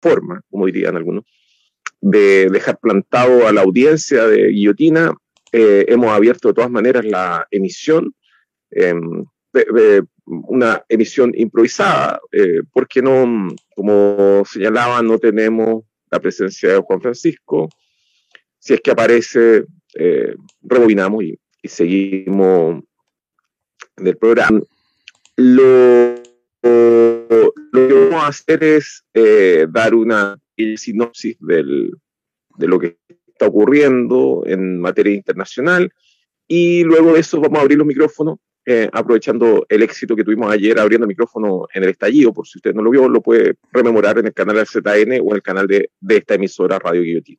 forma, como dirían algunos, de dejar plantado a la audiencia de Guillotina. Eh, hemos abierto de todas maneras la emisión, em, una emisión improvisada, eh, porque no, como señalaba, no tenemos la presencia de Juan Francisco. Si es que aparece, eh, rebobinamos y, seguimos del programa. Lo, lo, que vamos a hacer es eh, dar una sinopsis del, de lo que está ocurriendo en materia internacional y luego de eso vamos a abrir los micrófonos eh, aprovechando el éxito que tuvimos ayer abriendo el micrófono en el estallido, por si usted no lo vio, lo puede rememorar en el canal del ZN o en el canal de, de esta emisora Radio Guillotín.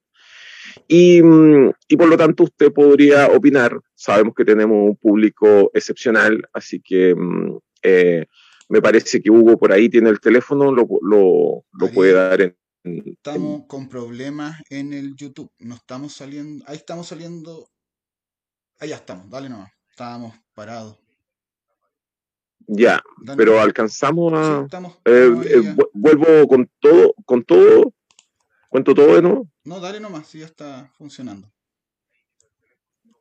Y, mm, y, por lo tanto usted podría opinar, sabemos que tenemos un público excepcional, así que mm, eh, me parece que Hugo por ahí tiene el teléfono, lo, lo, lo puede dar en... Estamos con problemas en el YouTube, no estamos saliendo, ahí estamos saliendo, ahí ya estamos, dale nomás, estábamos parados. Ya, pero alcanzamos a. Eh, eh, vuelvo con todo, con todo. Cuento todo de nuevo. No, dale nomás, si ya está funcionando.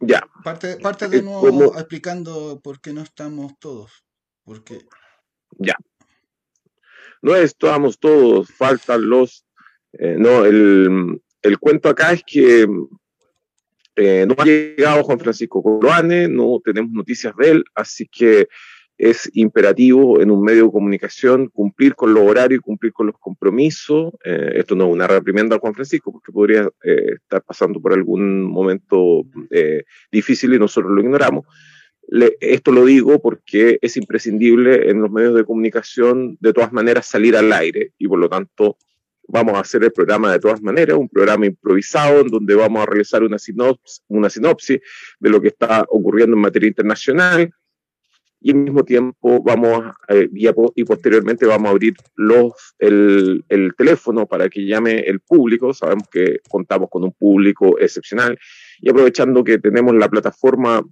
Ya. Parte, parte de eh, nuevo explicando por qué no estamos todos. Porque. Ya. No estamos todos, faltan los. no, el, el, cuento acá es que no ha llegado Juan Francisco Coloane, no tenemos noticias de él, así que es imperativo en un medio de comunicación cumplir con los horarios y cumplir con los compromisos. Eh, esto no es una reprimenda a Juan Francisco, porque podría eh, estar pasando por algún momento eh, difícil y nosotros lo ignoramos. Esto lo digo porque es imprescindible en los medios de comunicación de todas maneras salir al aire y por lo tanto vamos a hacer el programa de todas maneras, un programa improvisado en donde vamos a realizar una sinopsis, una sinopsis de lo que está ocurriendo en materia internacional, y al mismo tiempo vamos eh, y, posteriormente vamos a abrir los, el, el, teléfono para que llame el público. Sabemos que contamos con un público excepcional y aprovechando que tenemos la plataforma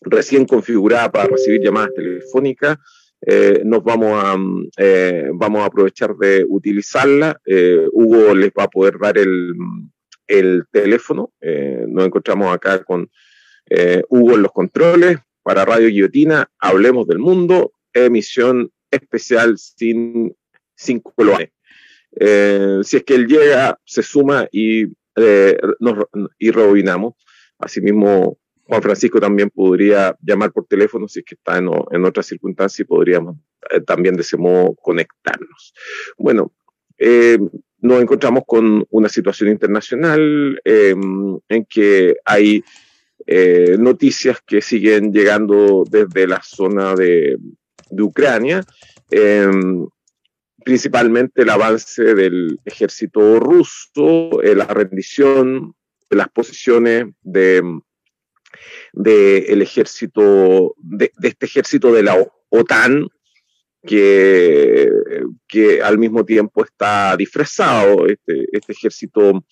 recién configurada para recibir llamadas telefónicas, eh, nos vamos a, eh, vamos a aprovechar de utilizarla. Eh, Hugo les va a poder dar el, el teléfono. Nos encontramos acá con Hugo en los controles para Radio Guillotina, Hablemos del Mundo, emisión especial sin, sin si es que él llega, se suma y, nos, y rebobinamos. Asimismo, Juan Francisco también podría llamar por teléfono si es que está en, en otras circunstancias y podríamos eh, también de ese modo conectarnos. Bueno, eh, nos encontramos con una situación internacional en que hay eh, noticias que siguen llegando desde la zona de, Ucrania, em, principalmente el avance del ejército ruso, la rendición de las posiciones de, el ejército, de, este ejército de la OTAN, que, que al mismo tiempo está disfrazado, este, este ejército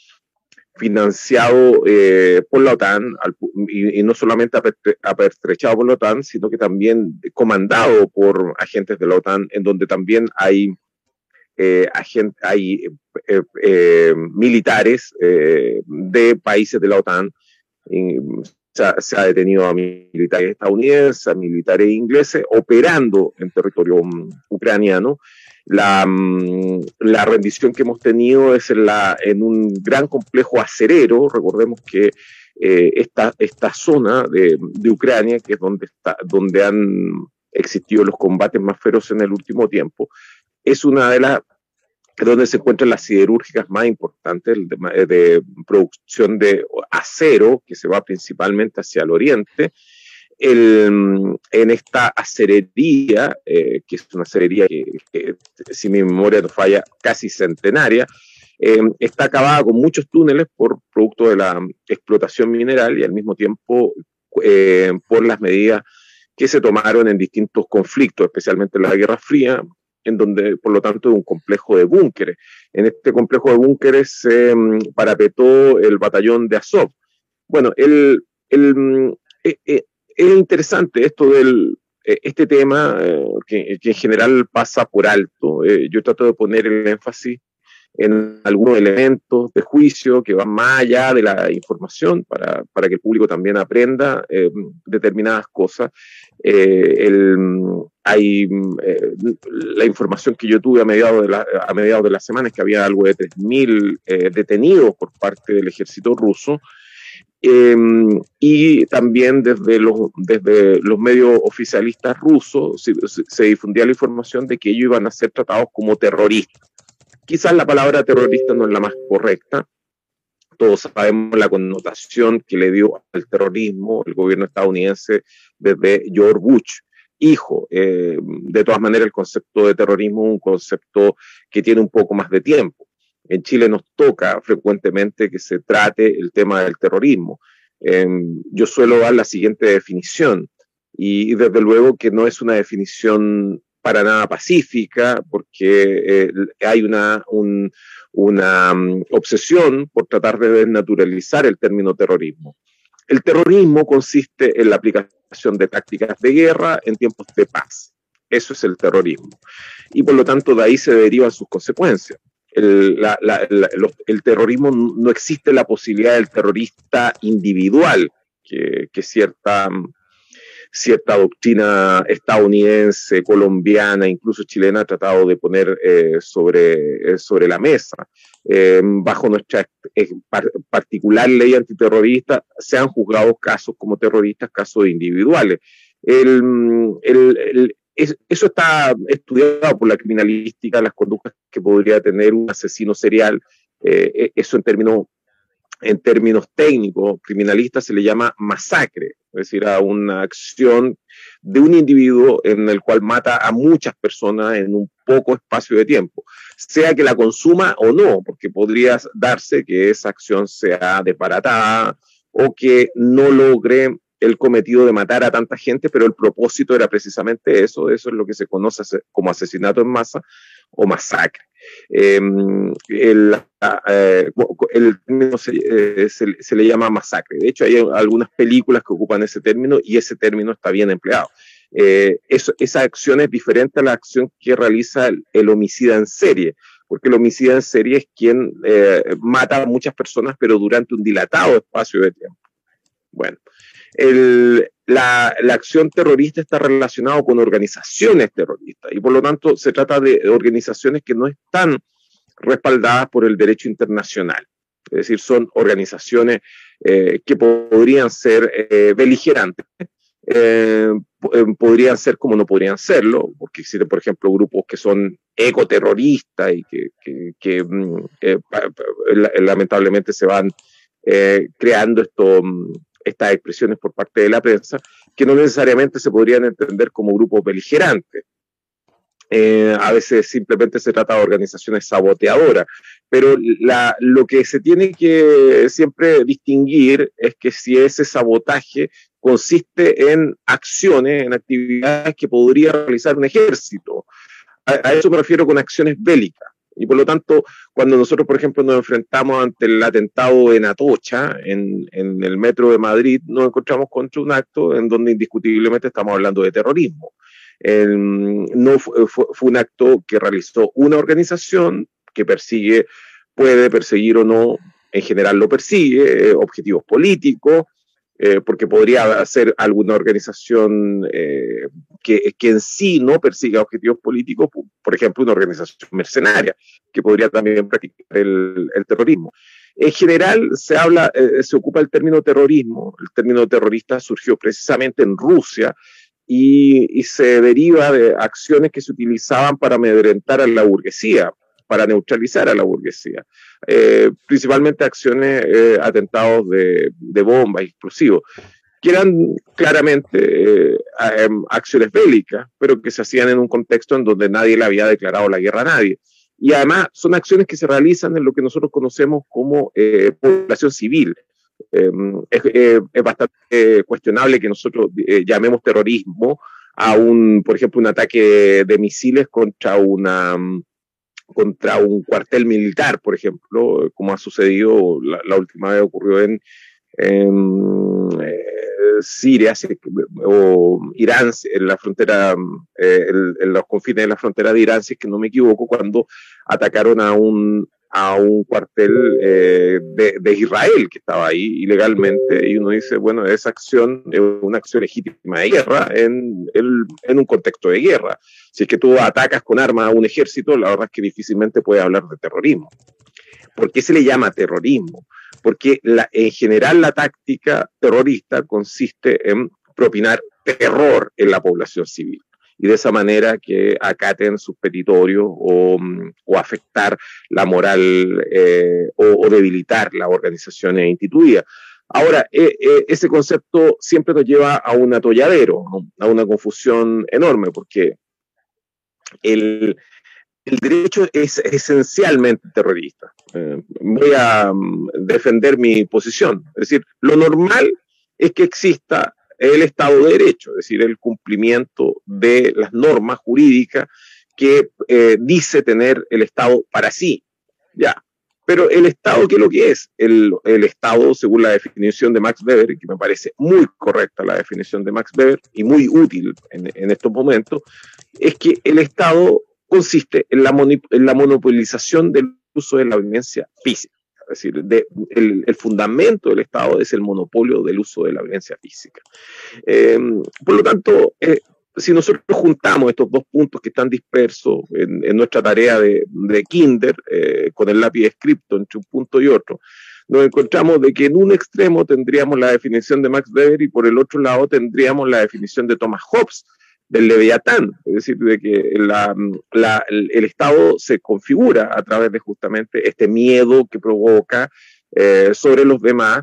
financiado eh, por la OTAN y, no solamente apertrechado por la OTAN, sino que también comandado por agentes de la OTAN, en donde también hay, eh, hay eh, militares de países de la OTAN. Se, ha detenido a militares estadounidenses, a militares ingleses, operando en territorio mm, ucraniano la, mm, la, rendición que hemos tenido es en, la, en un gran complejo acerero. Recordemos que eh, esta, esta zona de, de, Ucrania, que es donde, está, donde han existido los combates más feroces en el último tiempo, es una de las donde se encuentran las siderúrgicas más importantes de, de producción de acero, que se va principalmente hacia el oriente, el, en esta acerería, eh, que es una acerería que, si mi memoria no falla, casi centenaria, eh, está acabada con muchos túneles por producto de la explotación mineral y al mismo tiempo eh, por las medidas que se tomaron en distintos conflictos, especialmente en la Guerra Fría, en donde, por lo tanto, un complejo de búnkeres. En este complejo de búnkeres se um, parapetó el batallón de Azov. Bueno, el, el, mm, es interesante esto del eh, este tema eh, que, en general pasa por alto. Eh, yo trato de poner el énfasis en algunos elementos de juicio que van más allá de la información para, para que el público también aprenda eh, determinadas cosas. Eh, hay eh, la información que yo tuve a mediados de la, a mediados de la semana es que había algo de 3.000 detenidos por parte del ejército ruso. y también desde los, desde los medios oficialistas rusos se, se, difundía la información de que ellos iban a ser tratados como terroristas. Quizás la palabra terrorista no es la más correcta. Todos sabemos la connotación que le dio al terrorismo el gobierno estadounidense desde George Bush, hijo. Eh, de todas maneras, el concepto de terrorismo es un concepto que tiene un poco más de tiempo. En Chile nos toca frecuentemente que se trate el tema del terrorismo. Em, yo suelo dar la siguiente definición y, desde luego que no es una definición para nada pacífica, porque eh, hay una, una um, obsesión por tratar de desnaturalizar el término terrorismo. El terrorismo consiste en la aplicación de tácticas de guerra en tiempos de paz. Eso es el terrorismo. Y por lo tanto de ahí se derivan sus consecuencias. El, el terrorismo no existe la posibilidad del terrorista individual, que, que cierta cierta doctrina estadounidense, colombiana, incluso chilena ha tratado de poner eh, sobre, eh, sobre la mesa. Eh, bajo nuestra particular ley antiterrorista se han juzgado casos como terroristas, casos individuales. eso está estudiado por la criminalística, las conductas que podría tener un asesino serial, eso en términos en términos técnicos criminalistas se le llama masacre, es decir, a una acción de un individuo en el cual mata a muchas personas en un poco espacio de tiempo, sea que la consuma o no, porque podría darse que esa acción sea desbaratada o que no logre el cometido de matar a tanta gente, pero el propósito era precisamente eso, eso es lo que se conoce como asesinato en masa o masacre. Em, el, eh, el, término eh, se, le llama masacre. De hecho, hay algunas películas que ocupan ese término y ese término está bien empleado. Eh, esa acción es diferente a la acción que realiza el, homicida en serie, porque el homicida en serie es quien mata a muchas personas, pero durante un dilatado espacio de tiempo. Bueno, el, la, la, acción terrorista está relacionada con organizaciones terroristas y por lo tanto se trata de organizaciones que no están respaldadas por el derecho internacional. Es decir, son organizaciones eh, que podrían ser eh, beligerantes, eh, eh, podrían ser como no podrían serlo, porque existen, por ejemplo, grupos que son ecoterroristas y que, que, que mm, eh, lamentablemente se van creando esto, mm, estas expresiones por parte de la prensa, que no necesariamente se podrían entender como grupos beligerantes. Eh, a veces simplemente se trata de organizaciones saboteadoras, pero lo que se tiene que siempre distinguir es que si ese sabotaje consiste en acciones, en actividades que podría realizar un ejército. a eso me refiero con acciones bélicas. Y por lo tanto, cuando nosotros, por ejemplo, nos enfrentamos ante el atentado en Atocha, en, en el metro de Madrid, nos encontramos contra un acto en donde indiscutiblemente estamos hablando de terrorismo. no fue, fue, un acto que realizó una organización que persigue, puede perseguir o no, en general lo persigue, eh, objetivos políticos, eh, porque podría ser alguna organización eh, que, que, en sí no persiga objetivos políticos, por ejemplo, una organización mercenaria, que podría también practicar el, terrorismo. En general se habla, eh, se ocupa el término terrorismo, el término terrorista surgió precisamente en Rusia y, y se deriva de acciones que se utilizaban para amedrentar a la burguesía, para neutralizar a la burguesía. Eh, principalmente acciones, eh, atentados de, de bombas, explosivos, que eran claramente eh, em, acciones bélicas, pero que se hacían en un contexto en donde nadie le había declarado la guerra a nadie. Y además son acciones que se realizan en lo que nosotros conocemos como población civil. Em, es, es, bastante cuestionable que nosotros llamemos terrorismo a un, por ejemplo, un ataque de misiles contra una, contra un cuartel militar, por ejemplo, como ha sucedido, la, última vez ocurrió en, eh, Siria o Irán, en la frontera, eh, en, los confines de la frontera de Irán, si es que no me equivoco, cuando atacaron a un, a un cuartel eh, de, Israel que estaba ahí ilegalmente y uno dice, bueno, esa acción es una acción legítima de guerra en, en un contexto de guerra. Si es que tú atacas con armas a un ejército, la verdad es que difícilmente puedes hablar de terrorismo. ¿Por qué se le llama terrorismo? Porque en general la táctica terrorista consiste en propinar terror en la población civil y de esa manera que acaten sus petitorios o, afectar la moral eh, o, debilitar las organizaciones instituidas. Ahora, e, e, ese concepto siempre nos lleva a un atolladero, a una confusión enorme, porque el, derecho es esencialmente terrorista. Eh, voy a mm, defender mi posición. Es decir, lo normal es que exista el Estado de Derecho, es decir, el cumplimiento de las normas jurídicas que eh, dice tener el Estado para sí. Ya. Pero el Estado, ¿qué es lo que es? El, Estado, según la definición de Max Weber, que me parece muy correcta la definición de Max Weber y muy útil en, estos momentos, es que el Estado consiste en la, en la monopolización del uso de la violencia física. Es decir, el, fundamento del Estado es el monopolio del uso de la violencia física. Em, por lo tanto, eh, si nosotros juntamos estos dos puntos que están dispersos en, nuestra tarea de, Kinder, eh, con el lápiz escrito entre un punto y otro, nos encontramos de que en un extremo tendríamos la definición de Max Weber y por el otro lado tendríamos la definición de Thomas Hobbes, del Leviatán, es decir, de que el, Estado se configura a través de justamente este miedo que provoca eh, sobre los demás,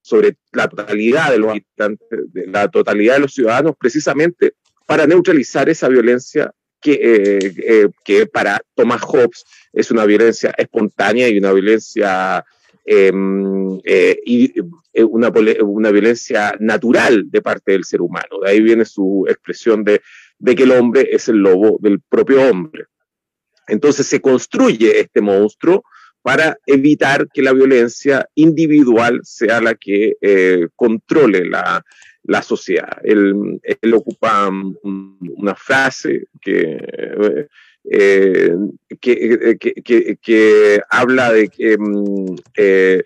sobre la totalidad de los habitantes, la totalidad de los ciudadanos, precisamente para neutralizar esa violencia que, eh, eh, que para Thomas Hobbes es una violencia espontánea y una violencia Em, eh, y eh, una, una, violencia natural de parte del ser humano. De ahí viene su expresión de, de que el hombre es el lobo del propio hombre. Entonces se construye este monstruo para evitar que la violencia individual sea la que eh, controle la, la, sociedad. Él, él ocupa una frase que eh, que, que, habla de que, mm, eh,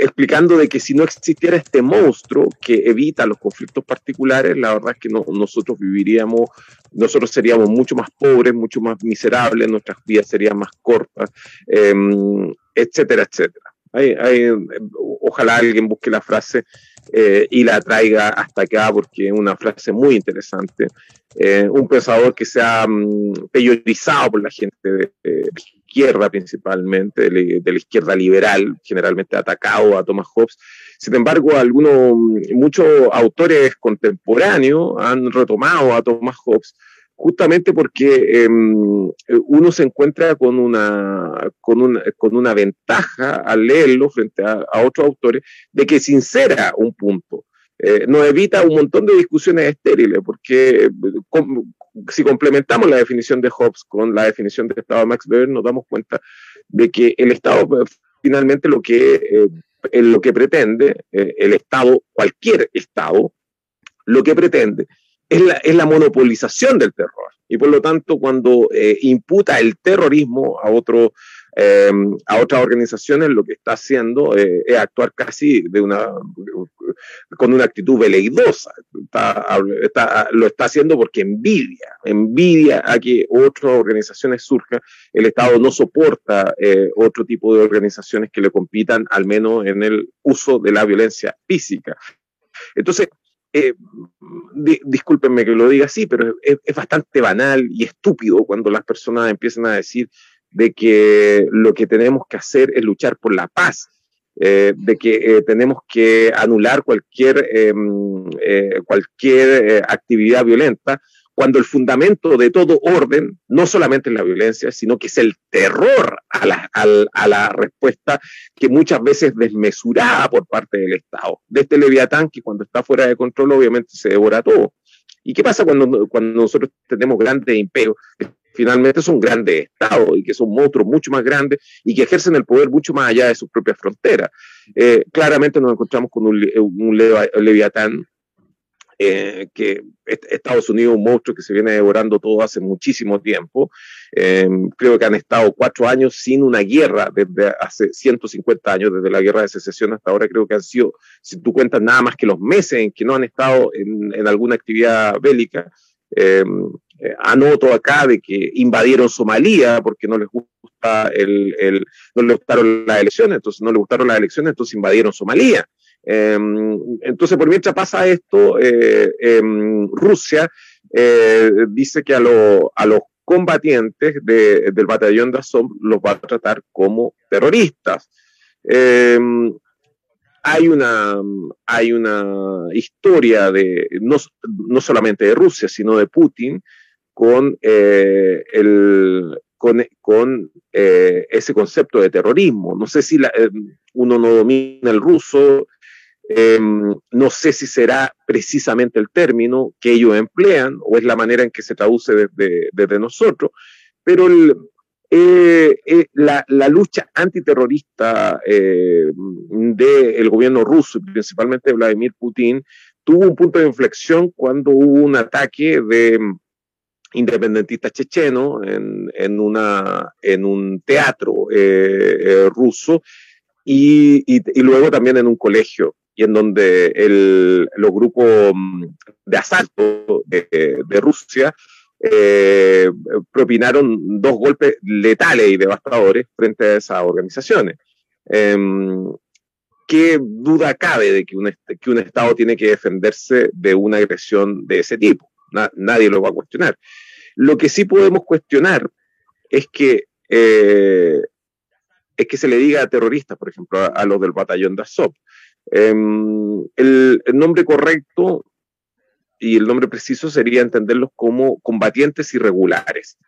explicando de que si no existiera este monstruo que evita los conflictos particulares, la verdad es que nosotros viviríamos, nosotros seríamos mucho más pobres, mucho más miserables, nuestras vidas serían más cortas, etcétera, etcétera. Hay, ojalá alguien busque la frase y la traiga hasta acá porque es una frase muy interesante eh, un pensador que se ha um, por la gente de, la izquierda principalmente, de, la izquierda liberal, generalmente atacado a Thomas Hobbes. Sin embargo, algunos, muchos autores contemporáneos han retomado a Thomas Hobbes justamente porque em, uno se encuentra con una, con una, con una ventaja al leerlo frente a, a otros autores de que sincera un punto. Eh, nos evita un montón de discusiones estériles, porque eh, si complementamos la definición de Hobbes con la definición de Estado de Max Weber, nos damos cuenta de que el Estado finalmente lo que, eh, lo que pretende, el Estado, cualquier Estado, lo que pretende es la, es la monopolización del terror. Y por lo tanto, cuando imputa el terrorismo a otro Em, a otras organizaciones lo que está haciendo eh, es actuar casi con una actitud veleidosa. lo está haciendo porque envidia, envidia a que otras organizaciones surjan. El Estado no soporta eh, otro tipo de organizaciones que le compitan, al menos en el uso de la violencia física. Entonces, eh, discúlpenme que lo diga así, pero es, bastante banal y estúpido cuando las personas empiezan a decir de que lo que tenemos que hacer es luchar por la paz, eh, de que eh, tenemos que anular cualquier, em, eh, cualquier actividad violenta, cuando el fundamento de todo orden no solamente es la violencia, sino que es el terror a la, respuesta que muchas veces es desmesurada por parte del Estado. De este leviatán que cuando está fuera de control obviamente se devora todo. ¿Y qué pasa cuando, cuando nosotros tenemos grandes imperios finalmente son grandes estados y que son monstruos mucho más grandes y que ejercen el poder mucho más allá de sus propias fronteras. Eh, claramente nos encontramos con un leviatán eh, que Estados Unidos es un monstruo que se viene devorando todo hace muchísimo tiempo. Eh, creo que han estado cuatro años sin una guerra desde hace 150 años, desde la guerra de secesión hasta ahora, creo que han sido, si tú cuentas nada más que los meses en que no han estado en, alguna actividad bélica. Eh, anoto acá de que invadieron Somalia porque no les gusta el, el, no les gustaron las elecciones, entonces no les gustaron las elecciones, entonces invadieron Somalia. Em, entonces, por mientras pasa esto, eh, em, Rusia eh, dice que a, los combatientes del batallón de Azov los va a tratar como terroristas. Em, hay una, historia de, no, solamente de Rusia, sino de Putin con, eh, ese concepto de terrorismo. No sé si uno no domina el ruso, Em, no sé si será precisamente el término que ellos emplean o es la manera en que se traduce desde, nosotros, pero eh, eh, la, lucha antiterrorista eh, del gobierno ruso, principalmente Vladimir Putin, tuvo un punto de inflexión cuando hubo un ataque de independentistas chechenos en, un teatro ruso y, luego también en un colegio y en donde los grupos mm, de asalto de, Rusia eh, propinaron dos golpes letales y devastadores frente a esas organizaciones. Em, ¿Qué duda cabe de que un, que un Estado tiene que defenderse de una agresión de ese tipo? nadie lo va a cuestionar. Lo que sí podemos cuestionar es que, eh, es que se le diga a terroristas, por ejemplo, a, a los del batallón de Azov. Em, el, nombre correcto y el nombre preciso sería entenderlos como combatientes irregulares.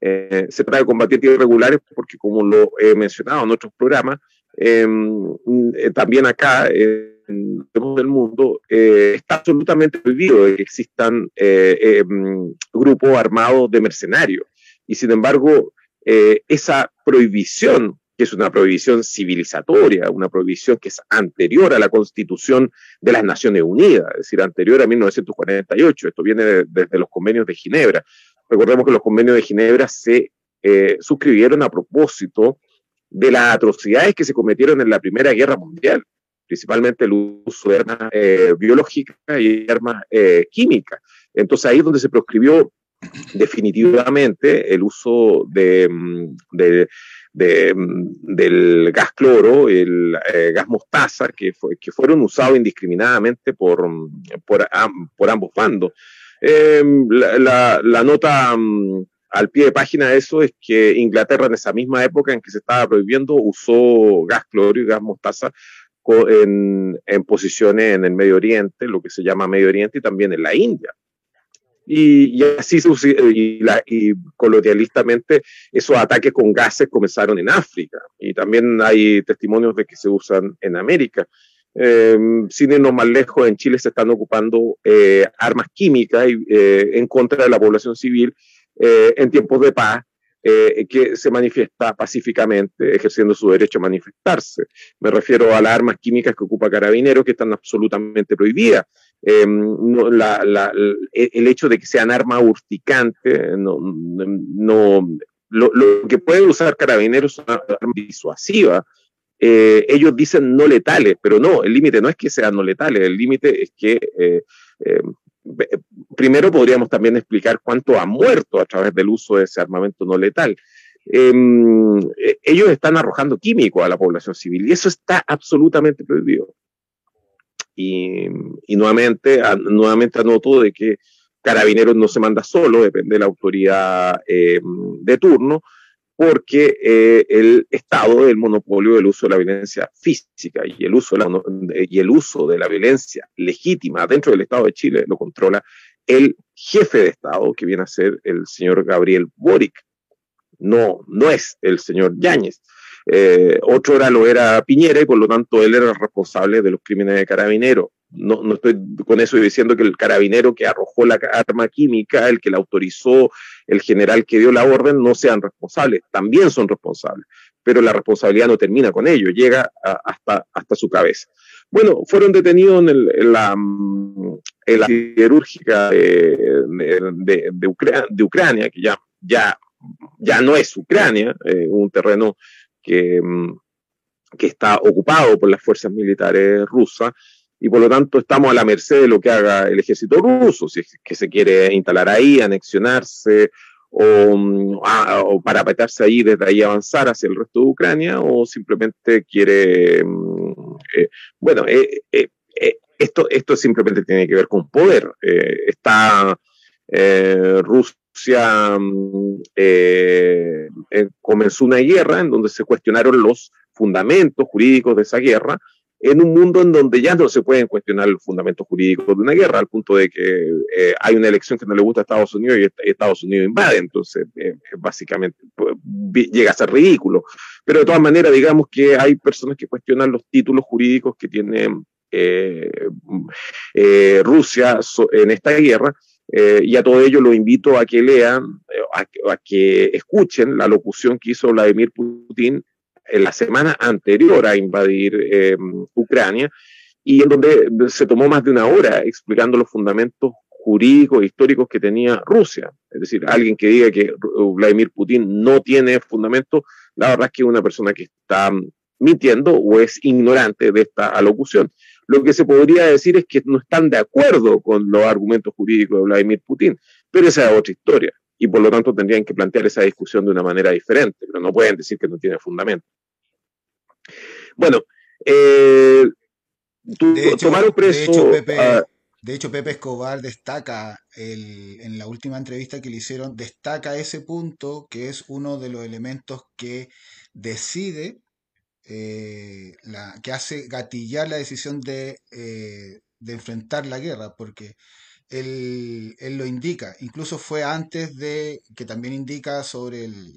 Eh, se trata de combatientes irregulares porque, como lo he mencionado en otros programas, em, eh, también acá en el mundo eh, está absolutamente prohibido que existan em, grupos armados de mercenarios. Y sin embargo, esa prohibición que es una prohibición civilizatoria, una prohibición que es anterior a la Constitución de las Naciones Unidas, es decir, anterior a 1948. Esto viene desde los convenios de Ginebra. Recordemos que los convenios de Ginebra se eh, suscribieron a propósito de las atrocidades que se cometieron en la Primera Guerra Mundial, principalmente el uso de armas eh, biológicas y armas eh, químicas. Entonces ahí es donde se proscribió definitivamente el uso mm, de del gas cloro, el eh, gas mostaza, que, fueron usados indiscriminadamente por, por, ambos bandos. Em, la, nota mm, al pie de página de eso es que Inglaterra en esa misma época en que se estaba prohibiendo usó gas cloro y gas mostaza en posiciones en el Medio Oriente, lo que se llama Medio Oriente, y también en la India. Y, así y, la, colonialistamente esos ataques con gases comenzaron en África y también hay testimonios de que se usan en América. Eh, sin irnos más lejos, en Chile se están ocupando eh, armas químicas eh, en contra de la población civil eh, en tiempos de paz que se manifiesta pacíficamente, ejerciendo su derecho a manifestarse. Me refiero a las armas químicas que ocupa Carabineros, que están absolutamente prohibidas. La, la, el hecho de que sean armas urticantes, no, no lo, que puede usar Carabineros es una arma disuasiva. Eh, ellos dicen no letales, pero no, el límite no es que sean no letales, el límite es que eh, eh, primero podríamos también explicar cuánto ha muerto a través del uso de ese armamento no letal. Em, eh, ellos están arrojando químicos a la población civil y eso está absolutamente prohibido. Y, nuevamente, nuevamente anoto de que Carabineros no se manda solo, depende de la autoridad em, de turno, porque eh, el Estado es el monopolio del uso de la violencia física y el, uso de la, y el uso de la violencia legítima dentro del Estado de Chile lo controla el jefe de Estado, que viene a ser el señor Gabriel Boric. No, no es el señor Yáñez. Eh, otro era lo era Piñera y por lo tanto él era responsable de los crímenes de carabinero no, no estoy con eso diciendo que el carabinero que arrojó la arma química, el que la autorizó, el general que dio la orden, no sean responsables, también son responsables, pero la responsabilidad no termina con ello, llega hasta, hasta su cabeza. Bueno, fueron detenidos en, en, la, en la siderúrgica de, de, de, Ucrania, que ya, ya, ya no es Ucrania, eh, un terreno que, mm, que está ocupado por las fuerzas militares rusas, y por lo tanto estamos a la merced de lo que haga el ejército ruso, si es que se quiere instalar ahí, anexionarse o, mm, o parapetarse ahí, desde ahí avanzar hacia el resto de Ucrania, o simplemente quiere, mm, eh, bueno, eh, eh, esto, esto simplemente tiene que ver con poder. está Rusia mm, comenzó una guerra en donde se cuestionaron los fundamentos jurídicos de esa guerra, en un mundo en donde ya no se pueden cuestionar los fundamentos jurídicos de una guerra, al punto de que eh, hay una elección que no le gusta a Estados Unidos y Estados Unidos invade, entonces eh, básicamente pues, llega a ser ridículo. Pero de todas maneras, digamos que hay personas que cuestionan los títulos jurídicos que tiene eh, Rusia en esta guerra, y a todo ello lo invito a que lean, a, que escuchen la locución que hizo Vladimir Putin en la semana anterior a invadir eh, Ucrania y en donde se tomó más de una hora explicando los fundamentos jurídicos e históricos que tenía Rusia. Es decir, alguien que diga que Vladimir Putin no tiene fundamentos, la verdad es que es una persona que está mintiendo o es ignorante de esta alocución. Lo que se podría decir es que no están de acuerdo con los argumentos jurídicos de Vladimir Putin, pero esa es otra historia y por lo tanto tendrían que plantear esa discusión de una manera diferente, pero no pueden decir que no tiene fundamento. Bueno, eh, de hecho, preso. De hecho, Pepe, Escobar destaca en la última entrevista que le hicieron, destaca ese punto que es uno de los elementos que decide, eh, la, que hace gatillar la decisión de, eh, de enfrentar la guerra, porque él, lo indica. Incluso fue antes de que también indica sobre el,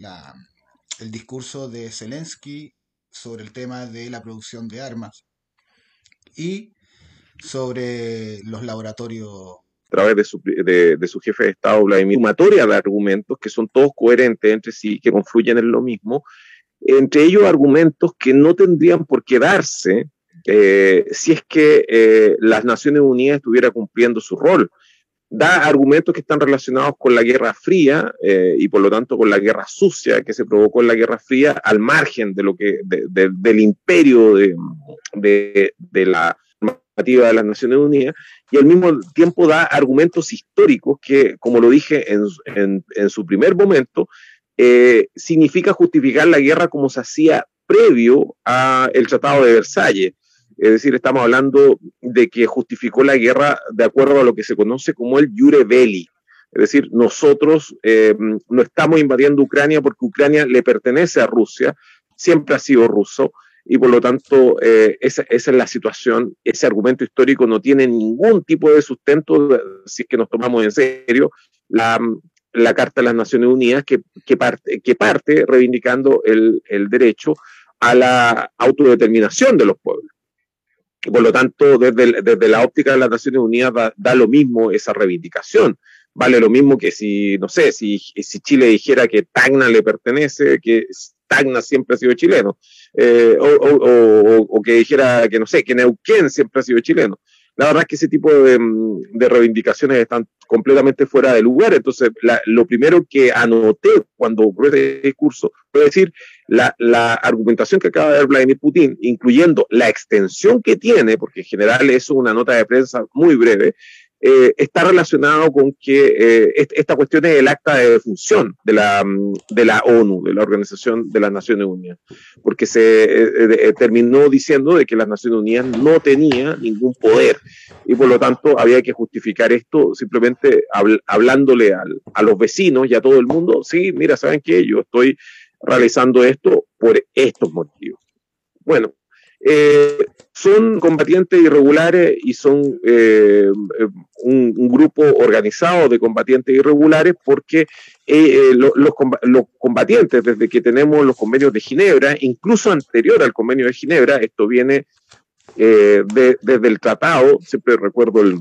el discurso de Zelensky sobre el tema de la producción de armas y sobre los laboratorios. A través de su, de, su jefe de Estado, Vladimir, sumatoria de argumentos que son todos coherentes entre sí, que confluyen en lo mismo, entre ellos argumentos que no tendrían por qué darse eh, si es que eh, las Naciones Unidas estuviera cumpliendo su rol. Da argumentos que están relacionados con la Guerra Fría eh, y por lo tanto con la guerra sucia que se provocó en la Guerra Fría al margen de lo que del imperio de, de, la de las Naciones Unidas y al mismo tiempo da argumentos históricos que, como lo dije en, en, en su primer momento, eh, significa justificar la guerra como se hacía previo al Tratado de Versalles es decir, estamos hablando de que justificó la guerra de acuerdo a lo que se conoce como el Jure Belli. Es decir, nosotros eh, no estamos invadiendo Ucrania porque Ucrania le pertenece a Rusia, siempre ha sido ruso, y por lo tanto eh, esa, es la situación, ese argumento histórico no tiene ningún tipo de sustento si es que nos tomamos en serio la, Carta de las Naciones Unidas que, parte, que parte reivindicando el, el derecho a la autodeterminación de los pueblos por lo tanto, desde, desde la óptica de las Naciones Unidas da, lo mismo esa reivindicación. Vale lo mismo que si, no sé, si, si Chile dijera que Tacna le pertenece, que Tacna siempre ha sido chileno, eh, o, o, o, que dijera que, no sé, que Neuquén siempre ha sido chileno. La verdad es que ese tipo de, de reivindicaciones están completamente fuera de lugar. Entonces, lo primero que anoté cuando ocurrió este discurso fue decir, la, la, argumentación que acaba de dar Vladimir Putin, incluyendo la extensión que tiene, porque en general es una nota de prensa muy breve, eh, está relacionado con que eh, esta cuestión es el acta de función de la, de la ONU, de la Organización de las Naciones Unidas, porque se eh, terminó diciendo de que las Naciones Unidas no tenía ningún poder y por lo tanto había que justificar esto simplemente hablándole a los vecinos y a todo el mundo, sí, mira, ¿saben qué? Yo estoy realizando esto por estos motivos. Bueno, eh, son combatientes irregulares y son eh, un, grupo organizado de combatientes irregulares porque eh, los, combatientes, desde que tenemos los convenios de Ginebra, incluso anterior al convenio de Ginebra, esto viene desde el tratado, siempre recuerdo el,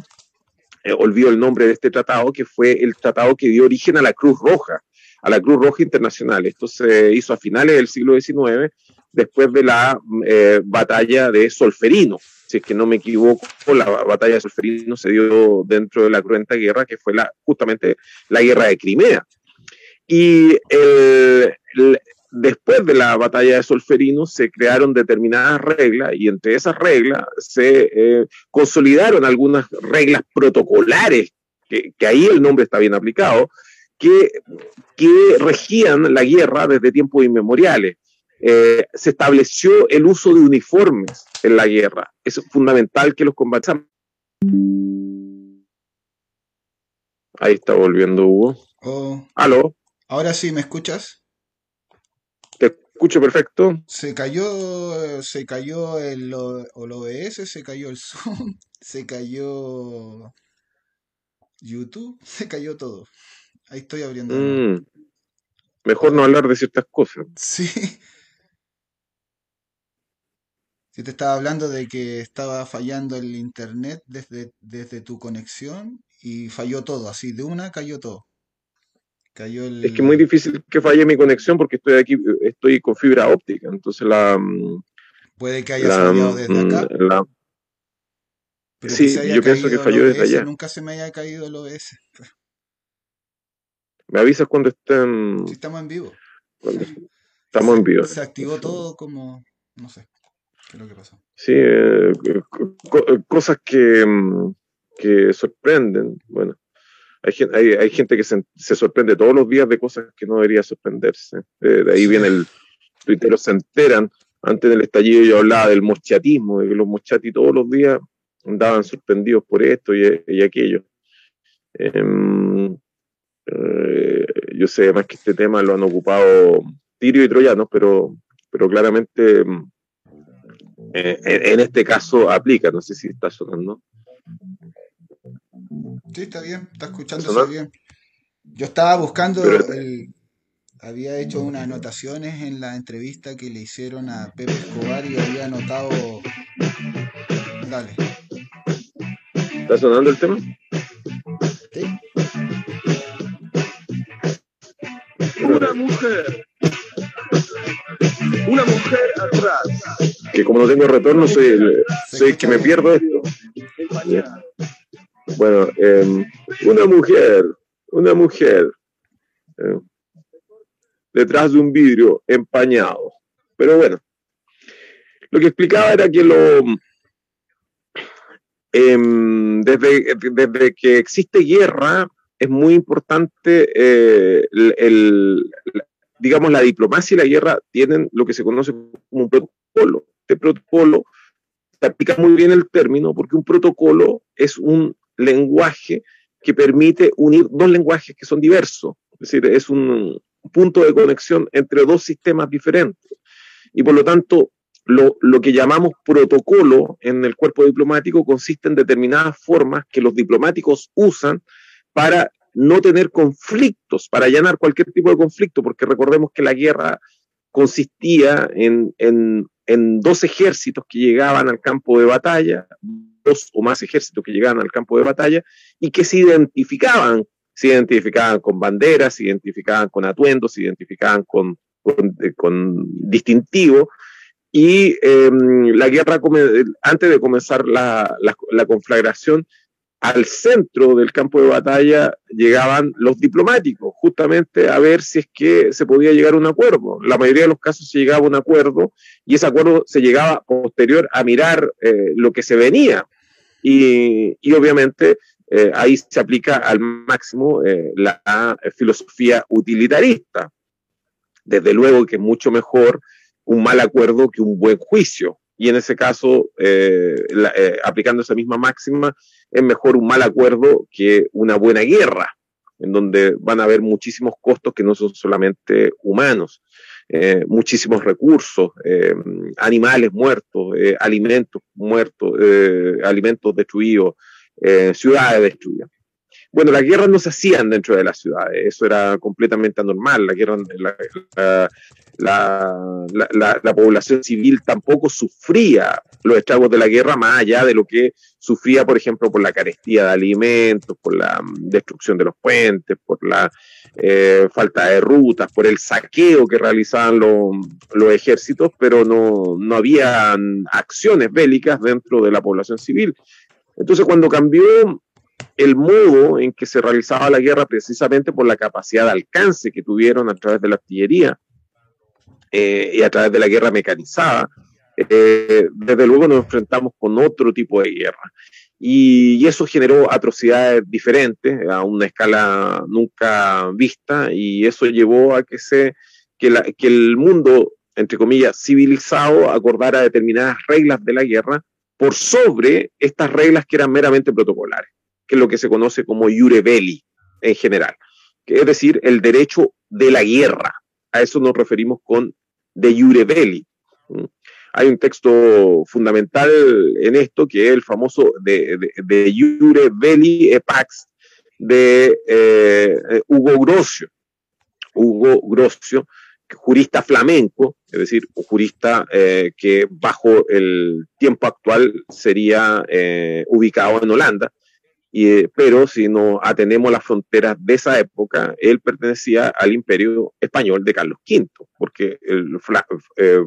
olvido el nombre de este tratado, que fue el tratado que dio origen a la Cruz Roja, a la Cruz Roja Internacional. Esto se hizo a finales del siglo XIX después de la eh, batalla de Solferino. si es que no me equivoco, la batalla de Solferino se dio dentro de la cruenta guerra que fue la, justamente la guerra de Crimea. Y después de la batalla de Solferino se crearon determinadas reglas y entre esas reglas se eh, consolidaron algunas reglas protocolares, que, ahí el nombre está bien aplicado, que, que regían la guerra desde tiempos inmemoriales. Eh, se estableció el uso de uniformes en la guerra. Es fundamental que los combatantes. Ahí está volviendo Hugo. Oh. ¿Aló? Ahora sí, ¿me escuchas? Te escucho perfecto. Se cayó, se cayó el, OBS, se cayó el Zoom, se cayó YouTube, se cayó todo. Ahí estoy abriendo. Mm. Mejor no hablar de ciertas cosas. Sí. Si te estaba hablando de que estaba fallando el internet desde, desde tu conexión y falló todo, así de una cayó todo. Cayó el... Es que es muy difícil que falle mi conexión porque estoy aquí, estoy con fibra óptica, entonces la... Mm, Puede que haya fallado desde mm, acá. sí, yo pienso que falló desde allá. Nunca se me haya caído el OBS. Me avisas cuando estén... Si estamos en vivo. Estamos en vivo. Se activó todo como... no sé. ¿Qué es lo que pasó? Sí, eh, cosas que, mm, que sorprenden. Bueno, hay, hay, hay gente que se, se, sorprende todos los días de cosas que no debería sorprenderse. Eh, de ahí viene el Twitter se enteran. Antes del estallido yo hablaba del mochatismo, de que los mochati todos los días andaban sorprendidos por esto y, y aquello. Em, eh, yo sé además que este tema lo han ocupado Tirio y Troyanos, pero, pero claramente mm, eh, en este caso aplica, no sé si está sonando. Sí, está bien, está escuchándose bien. Yo estaba buscando, había hecho unas anotaciones en la entrevista que le hicieron a Pepe Escobar y había anotado... Dale. ¿Está sonando el tema? Sí. Una mujer. Una mujer atrás que como no tengo retorno, soy, soy que me pierdo esto. Bueno, em, una mujer, una mujer eh, detrás de un vidrio empañado. Pero bueno, lo que explicaba era que lo em, desde, desde, que existe guerra es muy importante eh, el, digamos la diplomacia y la guerra tienen lo que se conoce como un protocolo este protocolo se aplica muy bien el término porque un protocolo es un lenguaje que permite unir dos lenguajes que son diversos, es decir, es un punto de conexión entre dos sistemas diferentes. Y por lo tanto, lo, lo, que llamamos protocolo en el cuerpo diplomático consiste en determinadas formas que los diplomáticos usan para no tener conflictos, para allanar cualquier tipo de conflicto, porque recordemos que la guerra consistía en, en dos ejércitos que llegaban al campo de batalla, dos o más ejércitos que llegaban al campo de batalla y que se identificaban, se identificaban con banderas, se identificaban con atuendos, se identificaban con, con, distintivos. Y em, la guerra, antes de comenzar la conflagración, al centro del campo de batalla llegaban los diplomáticos, justamente a ver si es que se podía llegar a un acuerdo. La mayoría de los casos se llegaba a un acuerdo y ese acuerdo se llegaba posterior a mirar eh, lo que se venía. Y, obviamente eh, ahí se aplica al máximo eh, la filosofía utilitarista. Desde luego que mucho mejor un mal acuerdo que un buen juicio y en ese caso, eh, eh, aplicando esa misma máxima, es mejor un mal acuerdo que una buena guerra, en donde van a haber muchísimos costos que no son solamente humanos, eh, muchísimos recursos, animales muertos, alimentos muertos, alimentos destruidos, ciudades destruidas. Bueno, las guerras no se hacían dentro de las ciudades, eso era completamente anormal. La, guerra, la, población civil tampoco sufría los estragos de la guerra más allá de lo que sufría, por ejemplo, por la carestía de alimentos, por la mm, destrucción de los puentes, por la eh, falta de rutas, por el saqueo que realizaban los ejércitos, pero no, no había acciones bélicas dentro de la población civil. Entonces, cuando cambió el modo en que se realizaba la guerra precisamente por la capacidad de alcance que tuvieron a través de la artillería eh, y a través de la guerra mecanizada, eh, desde luego nos enfrentamos con otro tipo de guerra. Y, eso generó atrocidades diferentes a una escala nunca vista y eso llevó a que, se, que, la, que el mundo, entre comillas, civilizado acordara determinadas reglas de la guerra por sobre estas reglas que eran meramente protocolares que es lo que se conoce como iure belli en general, que es decir, el derecho de la guerra. A eso nos referimos con de iure belli. Hay un texto fundamental en esto que es el famoso de, de, iure belli e pax de eh, Hugo Grocio. Hugo Grocio, jurista flamenco, es decir, un jurista eh, que bajo el tiempo actual sería eh, ubicado en Holanda, y, pero si nos atenemos las fronteras de esa época, él pertenecía al imperio español de Carlos V, porque el eh,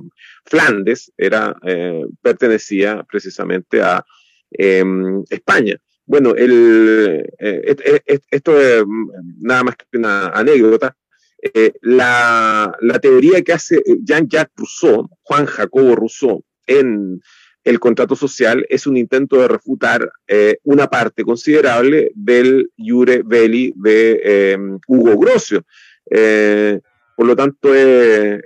Flandes era, eh, pertenecía precisamente a em, España. Bueno, el, eh, esto es nada más que una anécdota. La, la, teoría que hace Jean-Jacques Rousseau, Juan Jacobo Rousseau, en el contrato social es un intento de refutar eh, una parte considerable del Jure Belli de eh, Hugo Grocio. Eh, por lo tanto, es,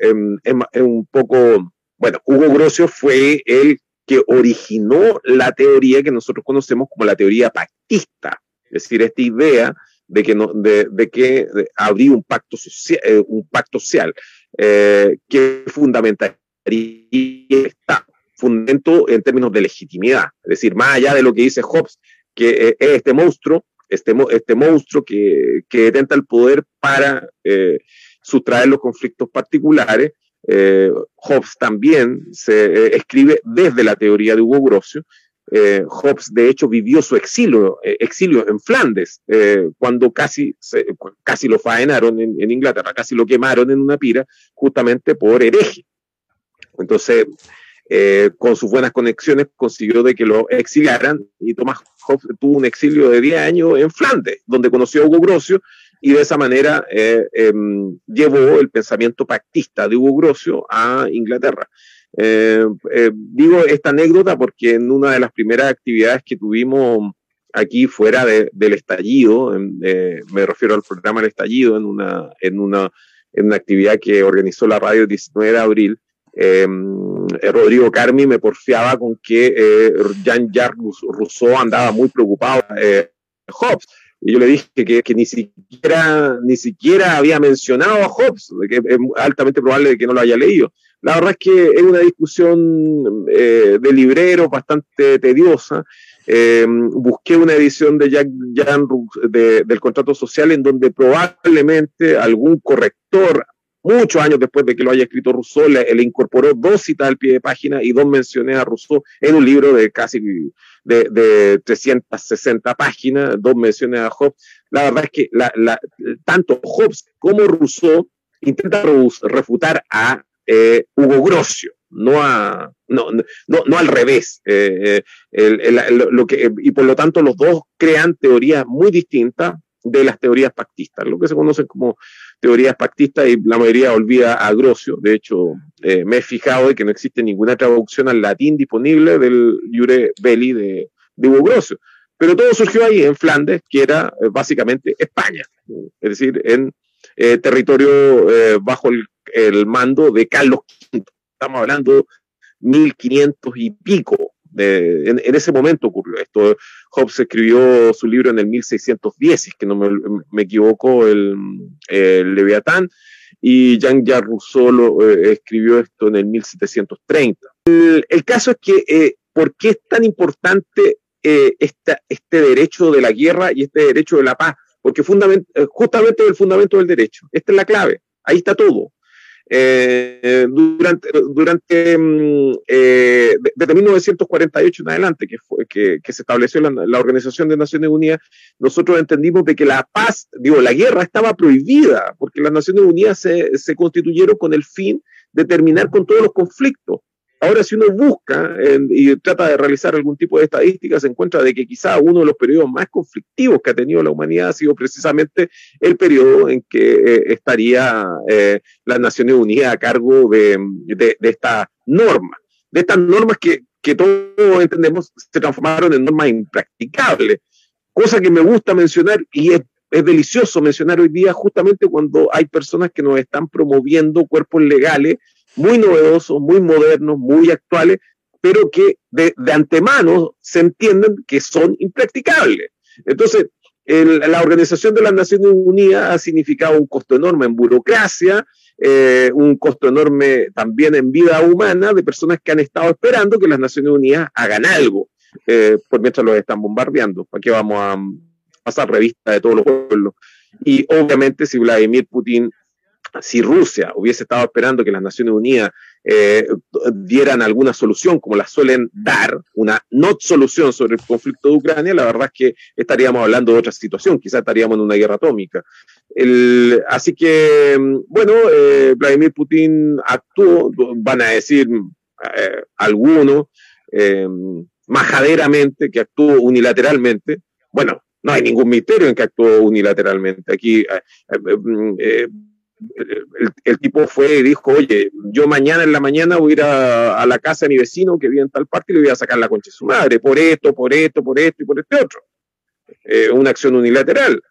un poco, bueno, Hugo Grocio fue el que originó la teoría que nosotros conocemos como la teoría pactista, es decir, esta idea de que, no, de, que habría un pacto social, un pacto social que fundamentaría el Estado fundamento en términos de legitimidad. Es decir, más allá de lo que dice Hobbes, que eh, es este monstruo, este, este monstruo que, que detenta el poder para eh, sustraer los conflictos particulares. Eh, Hobbes también se escribe desde la teoría de Hugo Grocio. Hobbes, de hecho, vivió su exilio, exilio en Flandes, cuando casi, casi lo faenaron en, en Inglaterra, casi lo quemaron en una pira, justamente por hereje. Entonces, eh, con sus buenas conexiones, consiguió de que lo exiliaran y Thomas Hobbes tuvo un exilio de 10 años en Flandes, donde conoció a Hugo Grocio y de esa manera eh, em, llevó el pensamiento pactista de Hugo Grocio a Inglaterra. Eh, digo esta anécdota porque en una de las primeras actividades que tuvimos aquí fuera del estallido, me refiero al programa El Estallido, en una, en una, en una actividad que organizó la radio el 19 de abril, Em, eh, Rodrigo Carmi me porfiaba con que eh, Jean-Jacques Rousseau andaba muy preocupado eh, Hobbes. Y yo le dije que, ni, siquiera, ni siquiera había mencionado a Hobbes, que es altamente probable que no lo haya leído. La verdad es que es una discusión eh, de libreros bastante tediosa. Busqué una edición de Jack Jan del contrato social en donde probablemente algún corrector muchos años después de que lo haya escrito Rousseau, le, incorporó dos citas al pie de página y dos menciones a Rousseau en un libro de casi de, de 360 páginas, dos menciones a Hobbes. La verdad es que tanto Hobbes como Rousseau intentan refutar a eh, Hugo Grocio, no a no, no, no al revés. Eh, eh, lo que, y por lo tanto los dos crean teorías muy distintas de las teorías pactistas, lo que se conoce como teorías pactistas y la mayoría olvida a Grocio. De hecho, eh, me he fijado de que no existe ninguna traducción al latín disponible del Jure Belli de, de Hugo Grocio. Pero todo surgió ahí, en Flandes, que era eh, básicamente España, es decir, en eh, territorio bajo el, el, mando de Carlos V. Estamos hablando 1500 y pico en, ese momento ocurrió esto. Hobbes escribió su libro en el 1610, si que no me, equivoco, el, Leviatán, y Jean-Jacques Rousseau eh, escribió esto en el 1730. El, caso es que, eh, ¿por qué es tan importante eh, este derecho de la guerra y este derecho de la paz, porque justamente es el fundamento del derecho. Esta es la clave, ahí está todo. Eh, durante, durante mm, eh, desde 1948 en adelante, que, fue, que, se estableció la, Organización de Naciones Unidas, nosotros entendimos de que la paz, digo, la guerra estaba prohibida, porque las Naciones Unidas se, se constituyeron con el fin de terminar con todos los conflictos. Ahora, si uno busca y trata de realizar algún tipo de estadística, se encuentra de que quizá uno de los periodos más conflictivos que ha tenido la humanidad ha sido precisamente el periodo en que eh, estaría eh, las Naciones Unidas a cargo de, de, de esta norma, de estas normas que, que todos entendemos se transformaron en normas impracticables, cosa que me gusta mencionar y es es delicioso mencionar hoy día justamente cuando hay personas que nos están promoviendo cuerpos legales muy novedosos, muy modernos, muy actuales, pero que de, antemano se entienden que son impracticables. Entonces, la Organización de las Naciones Unidas ha significado un costo enorme en burocracia, eh, un costo enorme también en vida humana de personas que han estado esperando que las Naciones Unidas hagan algo, eh, por mientras los están bombardeando. ¿Para qué vamos a pasar revista de todos los pueblos? Y obviamente si Vladimir Putin si Rusia hubiese estado esperando que las Naciones Unidas eh, dieran alguna solución, como la suelen dar, una no solución sobre el conflicto de Ucrania, la verdad es que estaríamos hablando de otra situación, quizás estaríamos en una guerra atómica. así que, bueno, eh, Vladimir Putin actuó, van a decir eh, algunos, majaderamente, que actuó unilateralmente. Bueno, no hay ningún misterio en que actuó unilateralmente. Aquí el, tipo fue y dijo, oye, yo mañana en la mañana voy a ir a, la casa de mi vecino que vive en tal parte y le voy a sacar la concha de su madre, por esto, por esto, por esto y por este otro. Eh, una acción unilateral.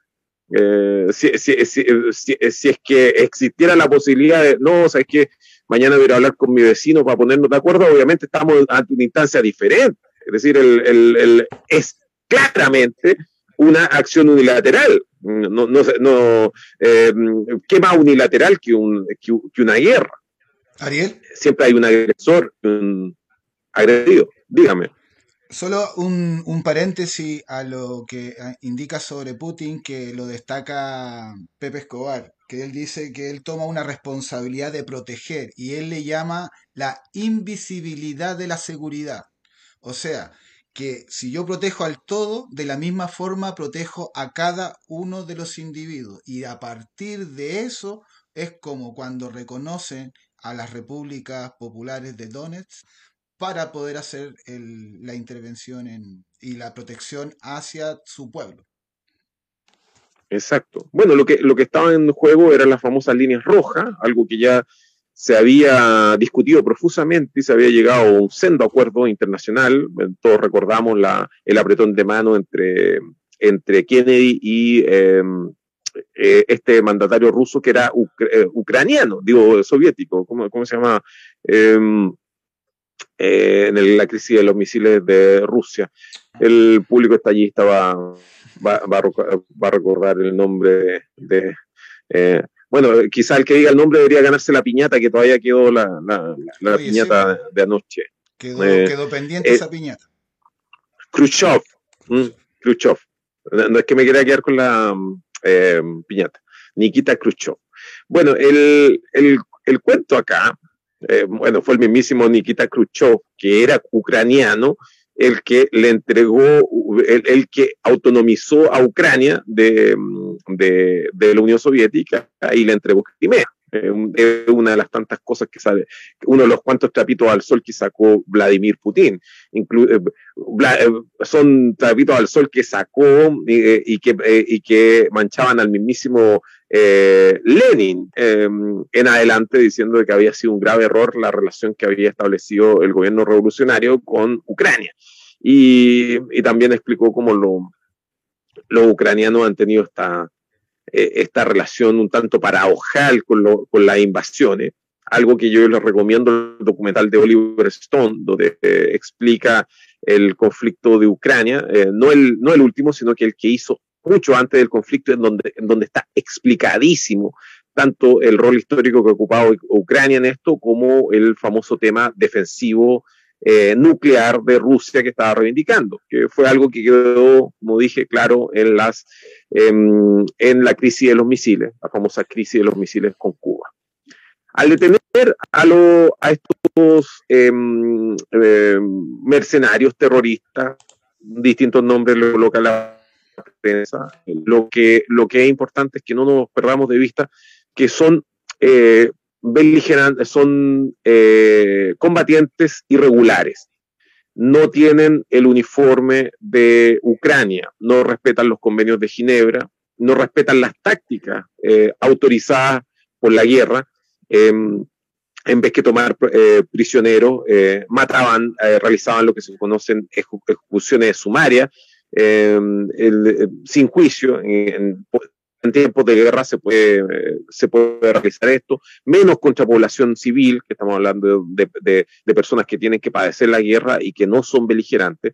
Eh, si, es que existiera la posibilidad de, no, o sea, es que mañana voy a hablar con mi vecino para ponernos de acuerdo, obviamente estamos ante una instancia diferente. Es decir, el, es claramente una acción unilateral. No, no, no eh, ¿Qué más unilateral que, un, que, una guerra? Ariel. Siempre hay un agresor, un agredido. Dígame. Solo un, un, paréntesis a lo que indica sobre Putin, que lo destaca Pepe Escobar, que él dice que él toma una responsabilidad de proteger y él le llama la invisibilidad de la seguridad. O sea, que si yo protejo al todo, de la misma forma protejo a cada uno de los individuos. Y a partir de eso es como cuando reconocen a las repúblicas populares de Donetsk para poder hacer la intervención en, y la protección hacia su pueblo. Exacto. Bueno, lo que, lo que estaba en juego eran las famosas líneas rojas, algo que ya se había discutido profusamente y se había llegado a un sendo acuerdo internacional. Todos recordamos la, el apretón de mano entre, entre Kennedy y em, eh, este mandatario ruso que era eh, ucraniano, digo, soviético, ¿cómo, cómo se llama? Em, eh, en la crisis de los misiles de Rusia. El público estallista va, va, va, a recordar el nombre de bueno, quizá el que diga el nombre debería ganarse la piñata, que todavía quedó la, piñata de, anoche. Quedó, eh, pendiente esa eh, piñata. Khrushchev. Khrushchev. No, es que me quiera quedar con la eh, piñata. Nikita Khrushchev. Bueno, el, el, cuento acá, bueno, fue el mismísimo Nikita Khrushchev, que era ucraniano, el que le entregó, el, que autonomizó a Ucrania de, de, la Unión Soviética y le entregó Crimea. Es una de las tantas cosas que sale, uno de los cuantos trapitos al sol que sacó Vladimir Putin. Eh, eh, son trapitos al sol que sacó eh, y, que, y que manchaban al mismísimo Lenin en adelante diciendo que había sido un grave error la relación que había establecido el gobierno revolucionario con Ucrania. Y, también explicó cómo lo, los ucranianos han tenido esta, eh, esta relación un tanto paradojal con, lo, con las invasiones, algo que yo les recomiendo el documental de Oliver Stone, donde eh, explica el conflicto de Ucrania, eh, no, el, no el último, sino que el que hizo mucho antes del conflicto, en donde, en donde está explicadísimo tanto el rol histórico que ha ocupado Ucrania en esto como el famoso tema defensivo eh, nuclear de Rusia que estaba reivindicando, que fue algo que quedó, como dije, claro en, las, em, en la crisis de los misiles, la famosa crisis de los misiles con Cuba. Al detener a, a estos em, em, mercenarios terroristas, distintos nombres le coloca la lo que, lo que es importante es que no nos perdamos de vista que son eh, beligerantes, son eh, combatientes irregulares. No tienen el uniforme de Ucrania, no respetan los convenios de Ginebra, no respetan las tácticas eh, autorizadas por la guerra. Em, en vez que tomar prisioneros, mataban, realizaban lo que se conocen ejecuciones sumarias, em, sin juicio, en, tiempos de guerra se puede, se puede realizar esto, menos contra población civil, que estamos hablando de, de, personas que tienen que padecer la guerra y que no son beligerantes,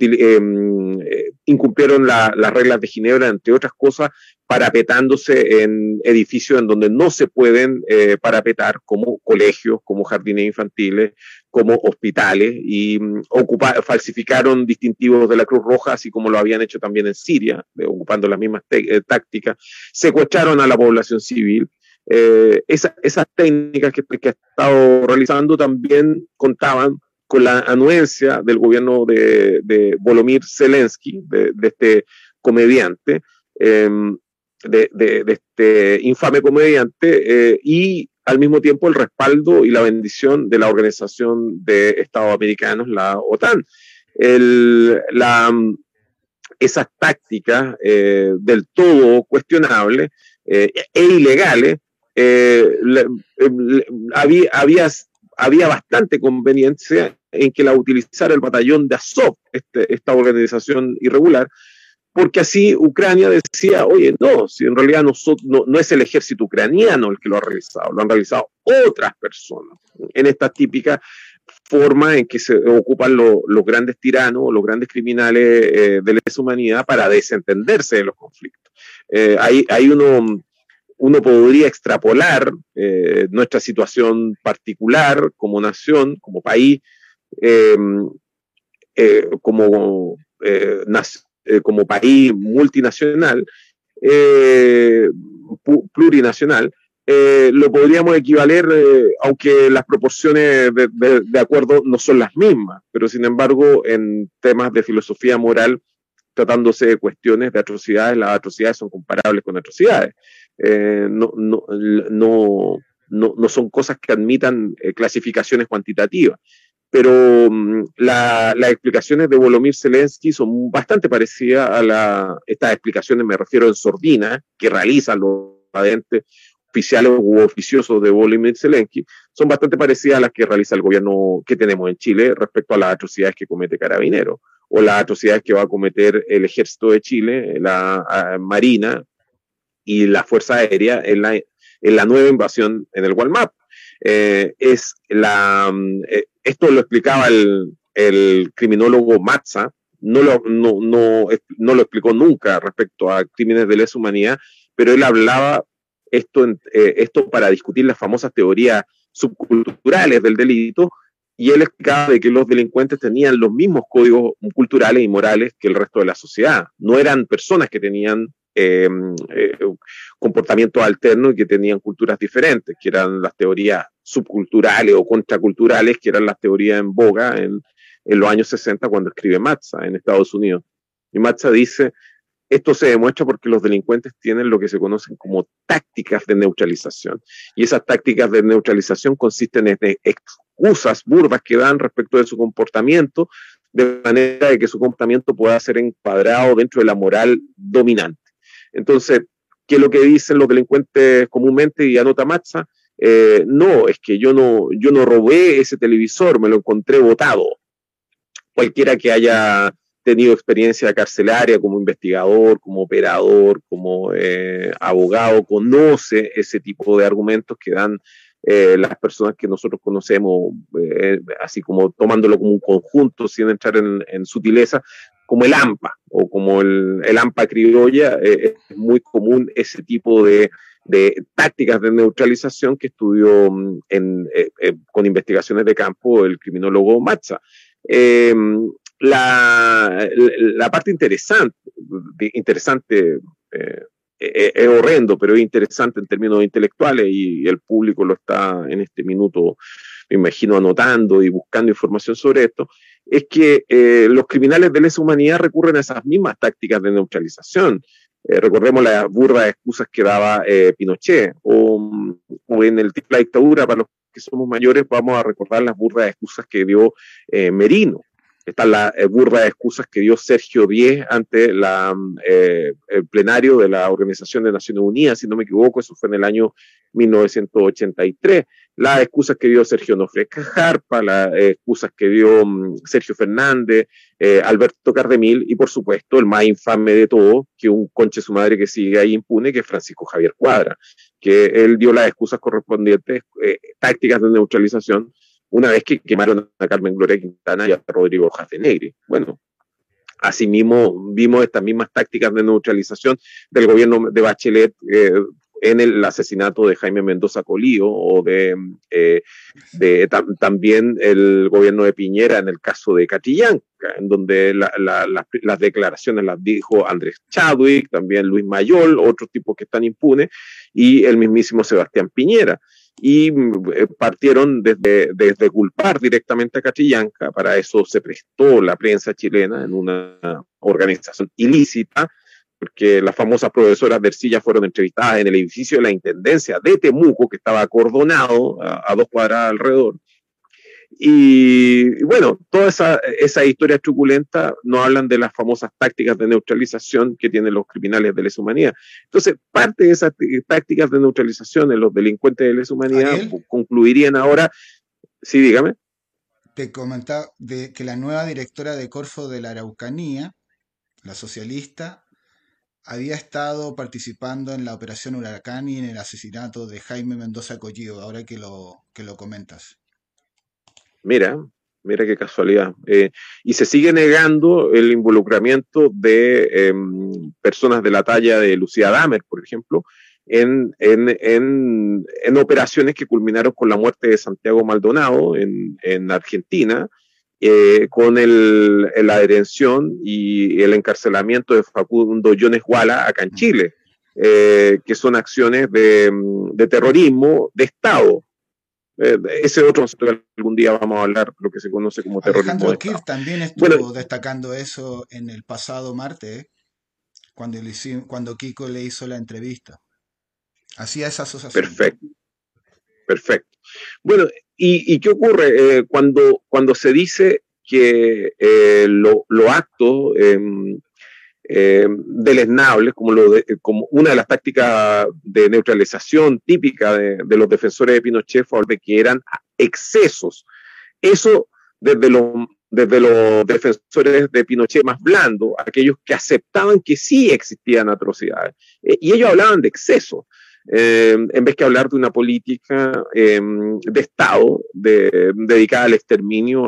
em, eh, incumplieron las reglas de Ginebra, entre otras cosas, parapetándose en edificios en donde no se pueden eh, parapetar, como colegios, como jardines infantiles, como hospitales, y mm, falsificaron distintivos de la Cruz Roja, así como lo habían hecho también en Siria, ocupando las mismas eh, tácticas, secuestraron a la población civil. Eh, esas técnicas que, que ha estado realizando también contaban con la anuencia del gobierno de, de Volomir Zelensky, de, este comediante, em, de, de, este infame comediante, eh, y al mismo tiempo el respaldo y la bendición de la Organización de Estados Americanos, la OTAN. El, la, esas tácticas eh, del todo cuestionables eh, e ilegales, había, había, había bastante conveniencia en que la utilizara el batallón de Azov, este, esta organización irregular, porque así Ucrania decía, oye, no, si en realidad no, no, es el ejército ucraniano el que lo ha realizado, lo han realizado otras personas, en esta típica forma en que se ocupan los grandes tiranos, los grandes criminales eh, de la humanidad para desentenderse de los conflictos. Eh, ahí, uno, uno podría extrapolar eh, nuestra situación particular como nación, como país, como nación eh, como país multinacional, eh, plurinacional, eh, lo podríamos equivaler, aunque las proporciones de, acuerdo no son las mismas, pero sin embargo, en temas de filosofía moral, tratándose de cuestiones de atrocidades, las atrocidades son comparables con atrocidades. no, no, no, no, son cosas que admitan clasificaciones cuantitativas pero mm, las explicaciones de Volomir Zelensky son bastante parecidas a la, estas explicaciones, me refiero en sordina, que realizan los agentes oficiales u oficiosos de Volomir Zelensky, son bastante parecidas a las que realiza el gobierno que tenemos en Chile respecto a las atrocidades que comete Carabinero o las atrocidades que va a cometer el ejército de Chile, la Marina y la Fuerza Aérea en la, en la nueva invasión en el Walmart. Eh, es la, mm, eh, esto lo explicaba el, el criminólogo Matza, no lo, no, no, no lo explicó nunca respecto a crímenes de lesa humanidad, pero él hablaba esto, eh, esto para discutir las famosas teorías subculturales del delito, y él explicaba de que los delincuentes tenían los mismos códigos culturales y morales que el resto de la sociedad. No eran personas que tenían Em, eh, comportamientos alternos y que tenían culturas diferentes, que eran las teorías subculturales o contraculturales, que eran las teorías en boga en, los años 60 cuando escribe Matza en Estados Unidos. Y Matza dice, esto se demuestra porque los delincuentes tienen lo que se conocen como tácticas de neutralización. Y esas tácticas de neutralización consisten en excusas burdas que dan respecto de su comportamiento, de manera de que su comportamiento pueda ser encuadrado dentro de la moral dominante. Entonces, ¿qué es lo que dicen los delincuentes comúnmente y anota Matza? Eh, no, es que yo no, yo no robé ese televisor, me lo encontré botado. Cualquiera que haya tenido experiencia carcelaria como investigador, como operador, como eh, abogado, conoce ese tipo de argumentos que dan eh, las personas que nosotros conocemos, así como tomándolo como un conjunto, sin entrar en, en sutileza, como el AMPA o como el, el AMPA criolla, eh, es muy común ese tipo de de tácticas de neutralización que estudió mm, en, eh, eh, con investigaciones de campo el criminólogo Matza. Em, la, la, parte interesante, interesante eh, es horrendo, pero es interesante en términos intelectuales y, el público lo está en este minuto, me imagino, anotando y buscando información sobre esto, es que los criminales de lesa humanidad recurren a esas mismas tácticas de neutralización. Eh, recordemos las burdas excusas que daba eh, Pinochet, o, en el la dictadura, para los que somos mayores, vamos a recordar las burdas excusas que dio eh, Merino. Están las burdas excusas que dio Sergio Díez ante la, el plenario de la Organización de Naciones Unidas, si no me equivoco, eso fue en el año 1983 las excusas que dio Sergio Nofre Cajarpa, las excusas que dio mm, Sergio Fernández, eh, Alberto Cardemil y por supuesto el más infame de todo, que un conche su madre que sigue ahí impune, que es Francisco Javier Cuadra, que él dio las excusas correspondientes, eh, tácticas de neutralización, una vez que quemaron a Carmen Gloria Quintana y a Rodrigo Negri. Bueno, Asimismo, vimos estas mismas tácticas de neutralización del gobierno de Bachelet eh, en el asesinato de Jaime Mendoza Colío o de, eh, también el gobierno de Piñera en el caso de Catrillanca, en donde las declaraciones las dijo Andrés Chadwick, también Luis Mayol, otros tipos que están impunes, y el mismísimo Sebastián Piñera. Y eh, partieron desde, desde culpar directamente a Catrillanca, para eso se prestó la prensa chilena en una organización ilícita, porque las famosas profesoras de Ercilla fueron entrevistadas en el edificio de la Intendencia de Temuco, que estaba acordonado a, dos cuadras alrededor. Y, bueno, toda esa, esa historia truculenta nos hablan de las famosas tácticas de neutralización que tienen los criminales de lesa humanidad. Entonces, parte de esas tácticas de neutralización en los delincuentes de lesa humanidad concluirían ahora, sí, dígame. Te comentaba de que la nueva directora de Corfo de la Araucanía, la socialista, había estado participando en la operación Huracán y en el asesinato de Jaime Mendoza Collido, ahora que lo, que lo comentas. Mira, mira qué casualidad. Eh, y se sigue negando el involucramiento de em, personas de la talla de Lucía Damer, por ejemplo, en, en, en, en, operaciones que culminaron con la muerte de Santiago Maldonado en Argentina eh, con el, la detención y el encarcelamiento de Facundo Jones Guala acá en Chile, eh, que son acciones de, de, terrorismo de Estado. Eh, ese otro algún día vamos a hablar, lo que se conoce como terrorismo. Alejandro Kirch también estuvo destacando eso en el pasado martes, cuando, cuando Kiko le hizo la entrevista. Hacía esa asociación. Perfecto. Perfecto. Bueno, ¿Y, qué ocurre eh, cuando, cuando se dice que eh, los lo actos em, em, deleznables, como, una de las tácticas de neutralización típica de, los defensores de Pinochet, fue que eran excesos? Eso desde los, desde los defensores de Pinochet más blandos, aquellos que aceptaban que sí existían atrocidades. Eh, y ellos hablaban de excesos. Eh, en vez que hablar de una política em, de Estado dedicada al exterminio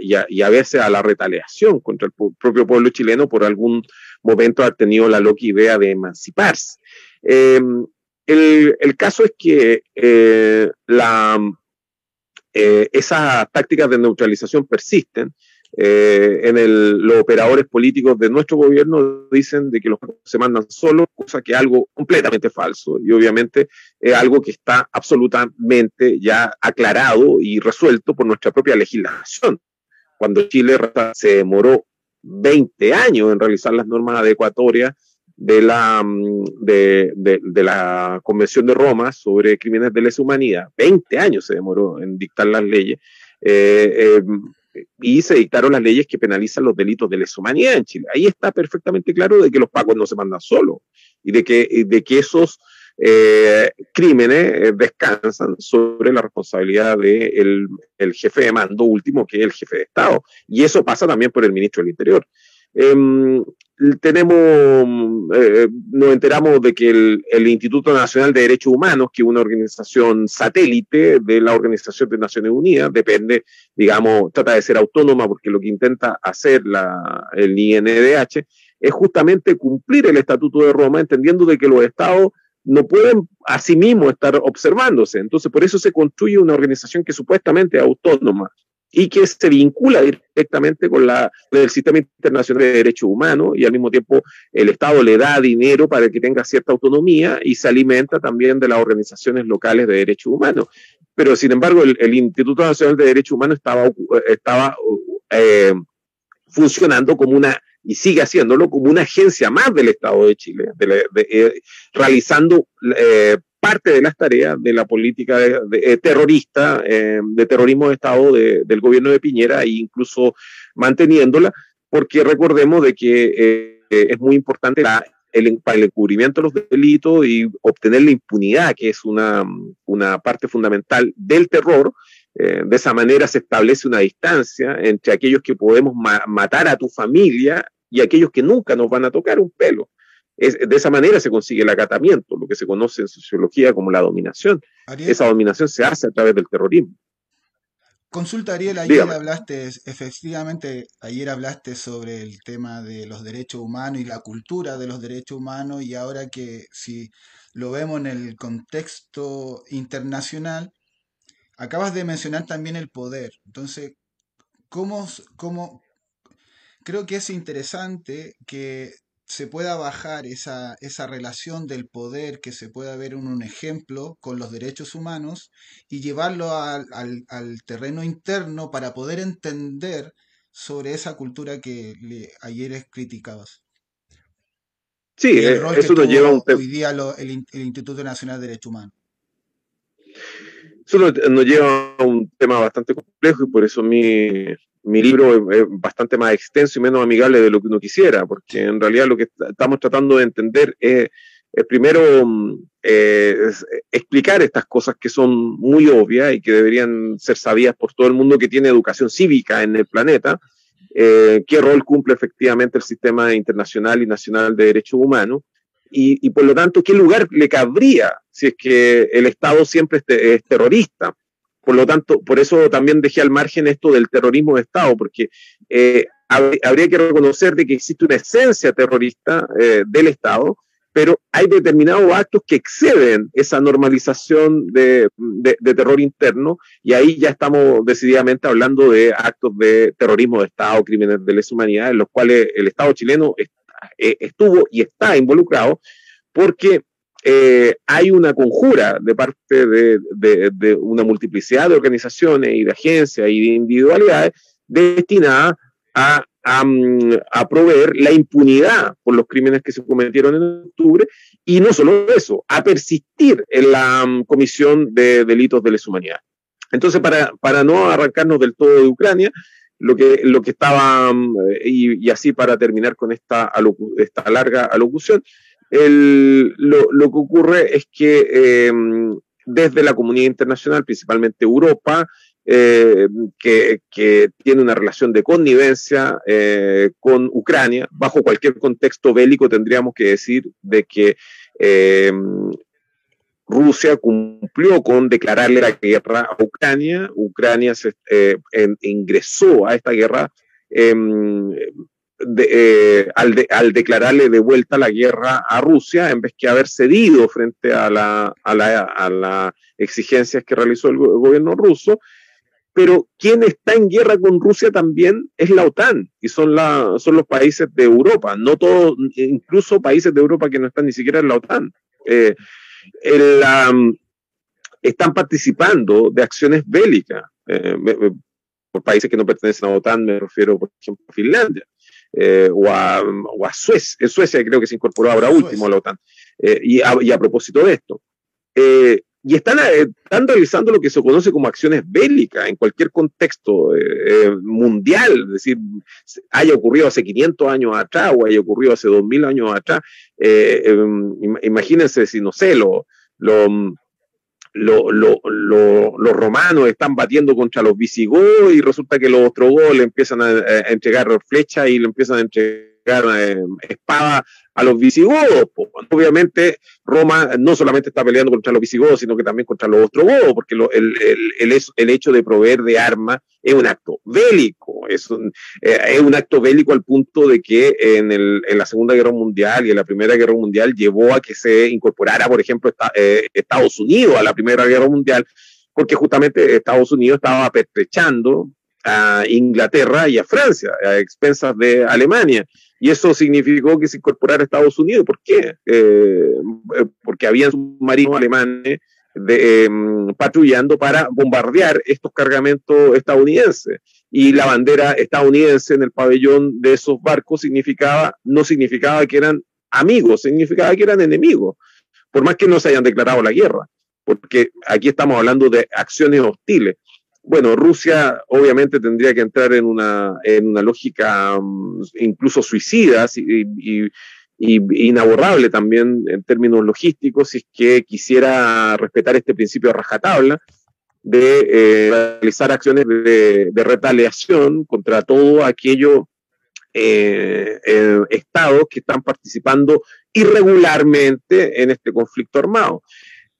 y, a, veces a la retaliación contra el propio pueblo chileno por algún momento ha tenido la loca idea de emanciparse. Em, el, caso es que eh, la, eh, esas tácticas de neutralización persisten eh, en el, los operadores políticos de nuestro gobierno dicen de que los se mandan solos, cosa que es algo completamente falso y obviamente es algo que está absolutamente ya aclarado y resuelto por nuestra propia legislación. Cuando Chile se demoró 20 años en realizar las normas adecuatorias de la, mm, de, de, la Convención de Roma sobre crímenes de lesa humanidad. 20 años se demoró en dictar las leyes. Eh, eh, y se dictaron las leyes que penalizan los delitos de lesa humanidad en Chile. Ahí está perfectamente claro de que los pagos no se mandan solos y de que, de que esos eh, crímenes eh, descansan sobre la responsabilidad del de el jefe de mando último, que es el jefe de Estado. Y eso pasa también por el ministro del Interior. Em, tenemos, eh, nos enteramos de que el, Instituto Nacional de Derechos Humanos, que es una organización satélite de la Organización de Naciones Unidas, depende, digamos, trata de ser autónoma porque lo que intenta hacer la, el INDH es justamente cumplir el Estatuto de Roma, entendiendo de que los estados no pueden a sí mismos estar observándose. Entonces, por eso se construye una organización que supuestamente es autónoma y que se vincula directamente con la, el sistema internacional de derechos humanos y al mismo tiempo el Estado le da dinero para que tenga cierta autonomía y se alimenta también de las organizaciones locales de derechos humanos. Pero sin embargo, el, Instituto Nacional de Derechos Humanos estaba, estaba eh, funcionando como una y sigue haciéndolo como una agencia más del Estado de Chile, eh, realizando eh, parte de las tareas de la política de, eh, terrorista, de terrorismo de Estado del gobierno de Piñera e incluso manteniéndola, porque recordemos de que es muy importante el, para el encubrimiento de los delitos y obtener la impunidad, que es una, una parte fundamental del terror, eh, de esa manera se establece una distancia entre aquellos que podemos matar a tu familia y aquellos que nunca nos van a tocar un pelo. De esa manera se consigue el acatamiento, lo que se conoce en sociología como la dominación. esa dominación se hace a través del terrorismo. Consulta Ariel, ayer hablaste, efectivamente, ayer hablaste sobre el tema de los derechos humanos y la cultura de los derechos humanos y ahora que si lo vemos en el contexto internacional, Acabas de mencionar también el poder. Entonces, ¿cómo, cómo creo que es interesante que se pueda bajar esa, esa, relación del poder que se pueda ver en un ejemplo con los derechos humanos y llevarlo al, al, terreno interno para poder entender sobre esa cultura que le, ayer criticabas. Sí, eh, eso nos lleva a un tema. Hoy día el, el Instituto Nacional de Derechos Humanos. Eso nos lleva a un tema bastante complejo y por eso mi, mi libro es, bastante más extenso y menos amigable de lo que uno quisiera, porque en realidad lo que estamos tratando de entender es, primero eh, explicar estas cosas que son muy obvias y que deberían ser sabidas por todo el mundo que tiene educación cívica en el planeta, eh, qué rol cumple efectivamente el sistema internacional y nacional de derechos humanos y, y, por lo tanto, ¿qué lugar le cabría si es que el Estado siempre es, terrorista? Por lo tanto, por eso también dejé al margen esto del terrorismo de Estado, porque eh, habría que reconocer de que existe una esencia terrorista eh, del Estado, pero hay determinados actos que exceden esa normalización de, de, terror interno y ahí ya estamos decididamente hablando de actos de terrorismo de Estado, crímenes de lesa humanidad, en los cuales el Estado chileno eh, estuvo y está involucrado porque eh, hay una conjura de parte de, una multiplicidad de organizaciones y de agencias y de individualidades destinadas a, mm, a, proveer la impunidad por los crímenes que se cometieron en octubre y no solo eso, a persistir en la mm, comisión de delitos de lesa humanidad. Entonces, para, no arrancarnos del todo de Ucrania, lo que, estaba, mm, y, y así para terminar con esta, esta larga alocución, lo, que ocurre es que eh, desde la comunidad internacional, principalmente Europa, eh, que, tiene una relación de connivencia eh, con Ucrania, bajo cualquier contexto bélico tendríamos que decir de que Rusia cumplió con declararle la guerra a Ucrania. Ucrania ingresó a esta guerra eh, al, declararle de vuelta la guerra a Rusia en vez que haber cedido frente a las la, a la exigencias que realizó el, gobierno ruso. Pero quien está en guerra con Rusia también es la OTAN y son, los países de Europa, no todos, incluso países de Europa que no están ni siquiera en la OTAN. Eh, están participando de acciones bélicas eh, por países que no pertenecen a la OTAN, me refiero, por ejemplo, a Finlandia. Eh, o, a, o, a, Suecia, en Suecia creo que se incorporó ahora último a la OTAN. Eh, y, a, y, a, propósito de esto, eh, y están, están, realizando lo que se conoce como acciones bélicas en cualquier contexto mundial, es decir, haya ocurrido hace 500 años atrás o haya ocurrido hace 2000 años atrás. Em, imagínense si, no sé, lo, lo lo, lo, lo, los romanos están batiendo contra los visigodos y resulta que los ostrogodos le empiezan a, entregar flechas y le empiezan a entregar eh, espada a los visigodos. Obviamente, Roma no solamente está peleando contra los visigodos, sino que también contra los ostrogodos, porque el, el, el, hecho de proveer de armas es un acto bélico, es un, eh, es un acto bélico al punto de que en, el, en la Segunda Guerra Mundial y en la Primera Guerra Mundial llevó a que se incorporara, por ejemplo, eh, Estados Unidos a la Primera Guerra Mundial, porque justamente Estados Unidos estaba pertrechando a Inglaterra y a Francia, a expensas de Alemania. Y eso significó que se incorporara a Estados Unidos. ¿Por qué? Eh, porque había submarinos alemanes em, patrullando para bombardear estos cargamentos estadounidenses. Y la bandera estadounidense en el pabellón de esos barcos significaba, no significaba que eran amigos, significaba que eran enemigos, por más que no se hayan declarado la guerra, porque aquí estamos hablando de acciones hostiles bueno, Rusia obviamente tendría que entrar en una, en una lógica mm, incluso suicida y, inaborrable también en términos logísticos si es que quisiera respetar este principio de rajatabla de eh, realizar acciones de, retaliación contra todo aquello eh, eh, estados que están participando irregularmente en este conflicto armado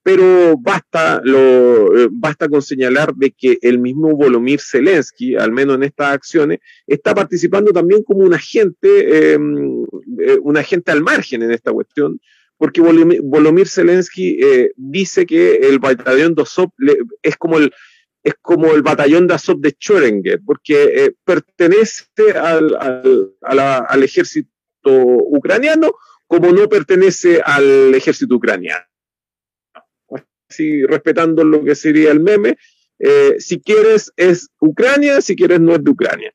pero basta, lo, eh, basta con señalar de que el mismo Volomir Zelensky, al menos en estas acciones, está participando también como un agente, em, eh, un agente al margen en esta cuestión, porque Volomir Zelensky eh, dice que el batallón de Azov es como el es como el batallón de Azov de Chorenger, porque pertenece al, al ejército ucraniano como no pertenece al ejército ucraniano así respetando lo que sería el meme. Eh, si quieres es Ucrania, si quieres no es de Ucrania.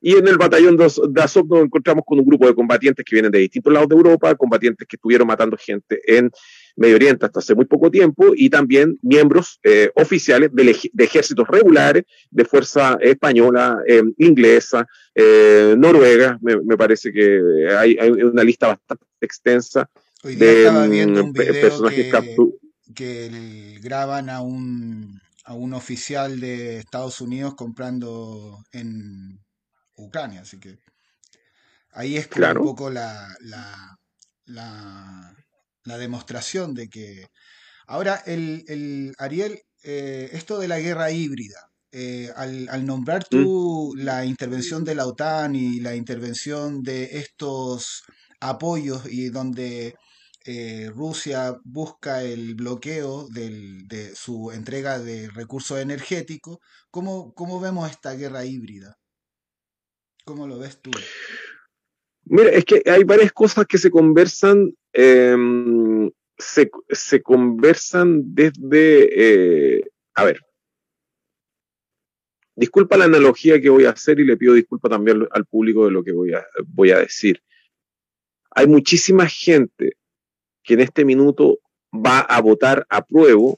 Y en el batallón de Azov nos encontramos con un grupo de combatientes que vienen de distintos lados de Europa, combatientes que estuvieron matando gente en Medio Oriente hasta hace muy poco tiempo, y también miembros eh, oficiales de, ejércitos regulares, de fuerza española, eh, inglesa, noruega. Me, parece que hay, una lista bastante extensa de mm, personajes capturados que graban a un, a un oficial de Estados Unidos comprando en Ucrania. Así que ahí es un poco la, la, la, demostración de que... Ahora, el, el Ariel, eh, esto de la guerra híbrida, eh, al, al, nombrar mm. tú la intervención de la OTAN y la intervención de estos apoyos y donde eh, Rusia busca el bloqueo de su entrega de recursos energéticos, ¿cómo, ¿cómo, vemos esta guerra híbrida? ¿Cómo lo ves tú? Mira, es que hay varias cosas que se conversan, em, se, conversan desde, eh, a ver, disculpa la analogía que voy a hacer y le pido disculpa también al público de lo que voy a decir. Hay muchísima gente que en este minuto va a votar a prueba,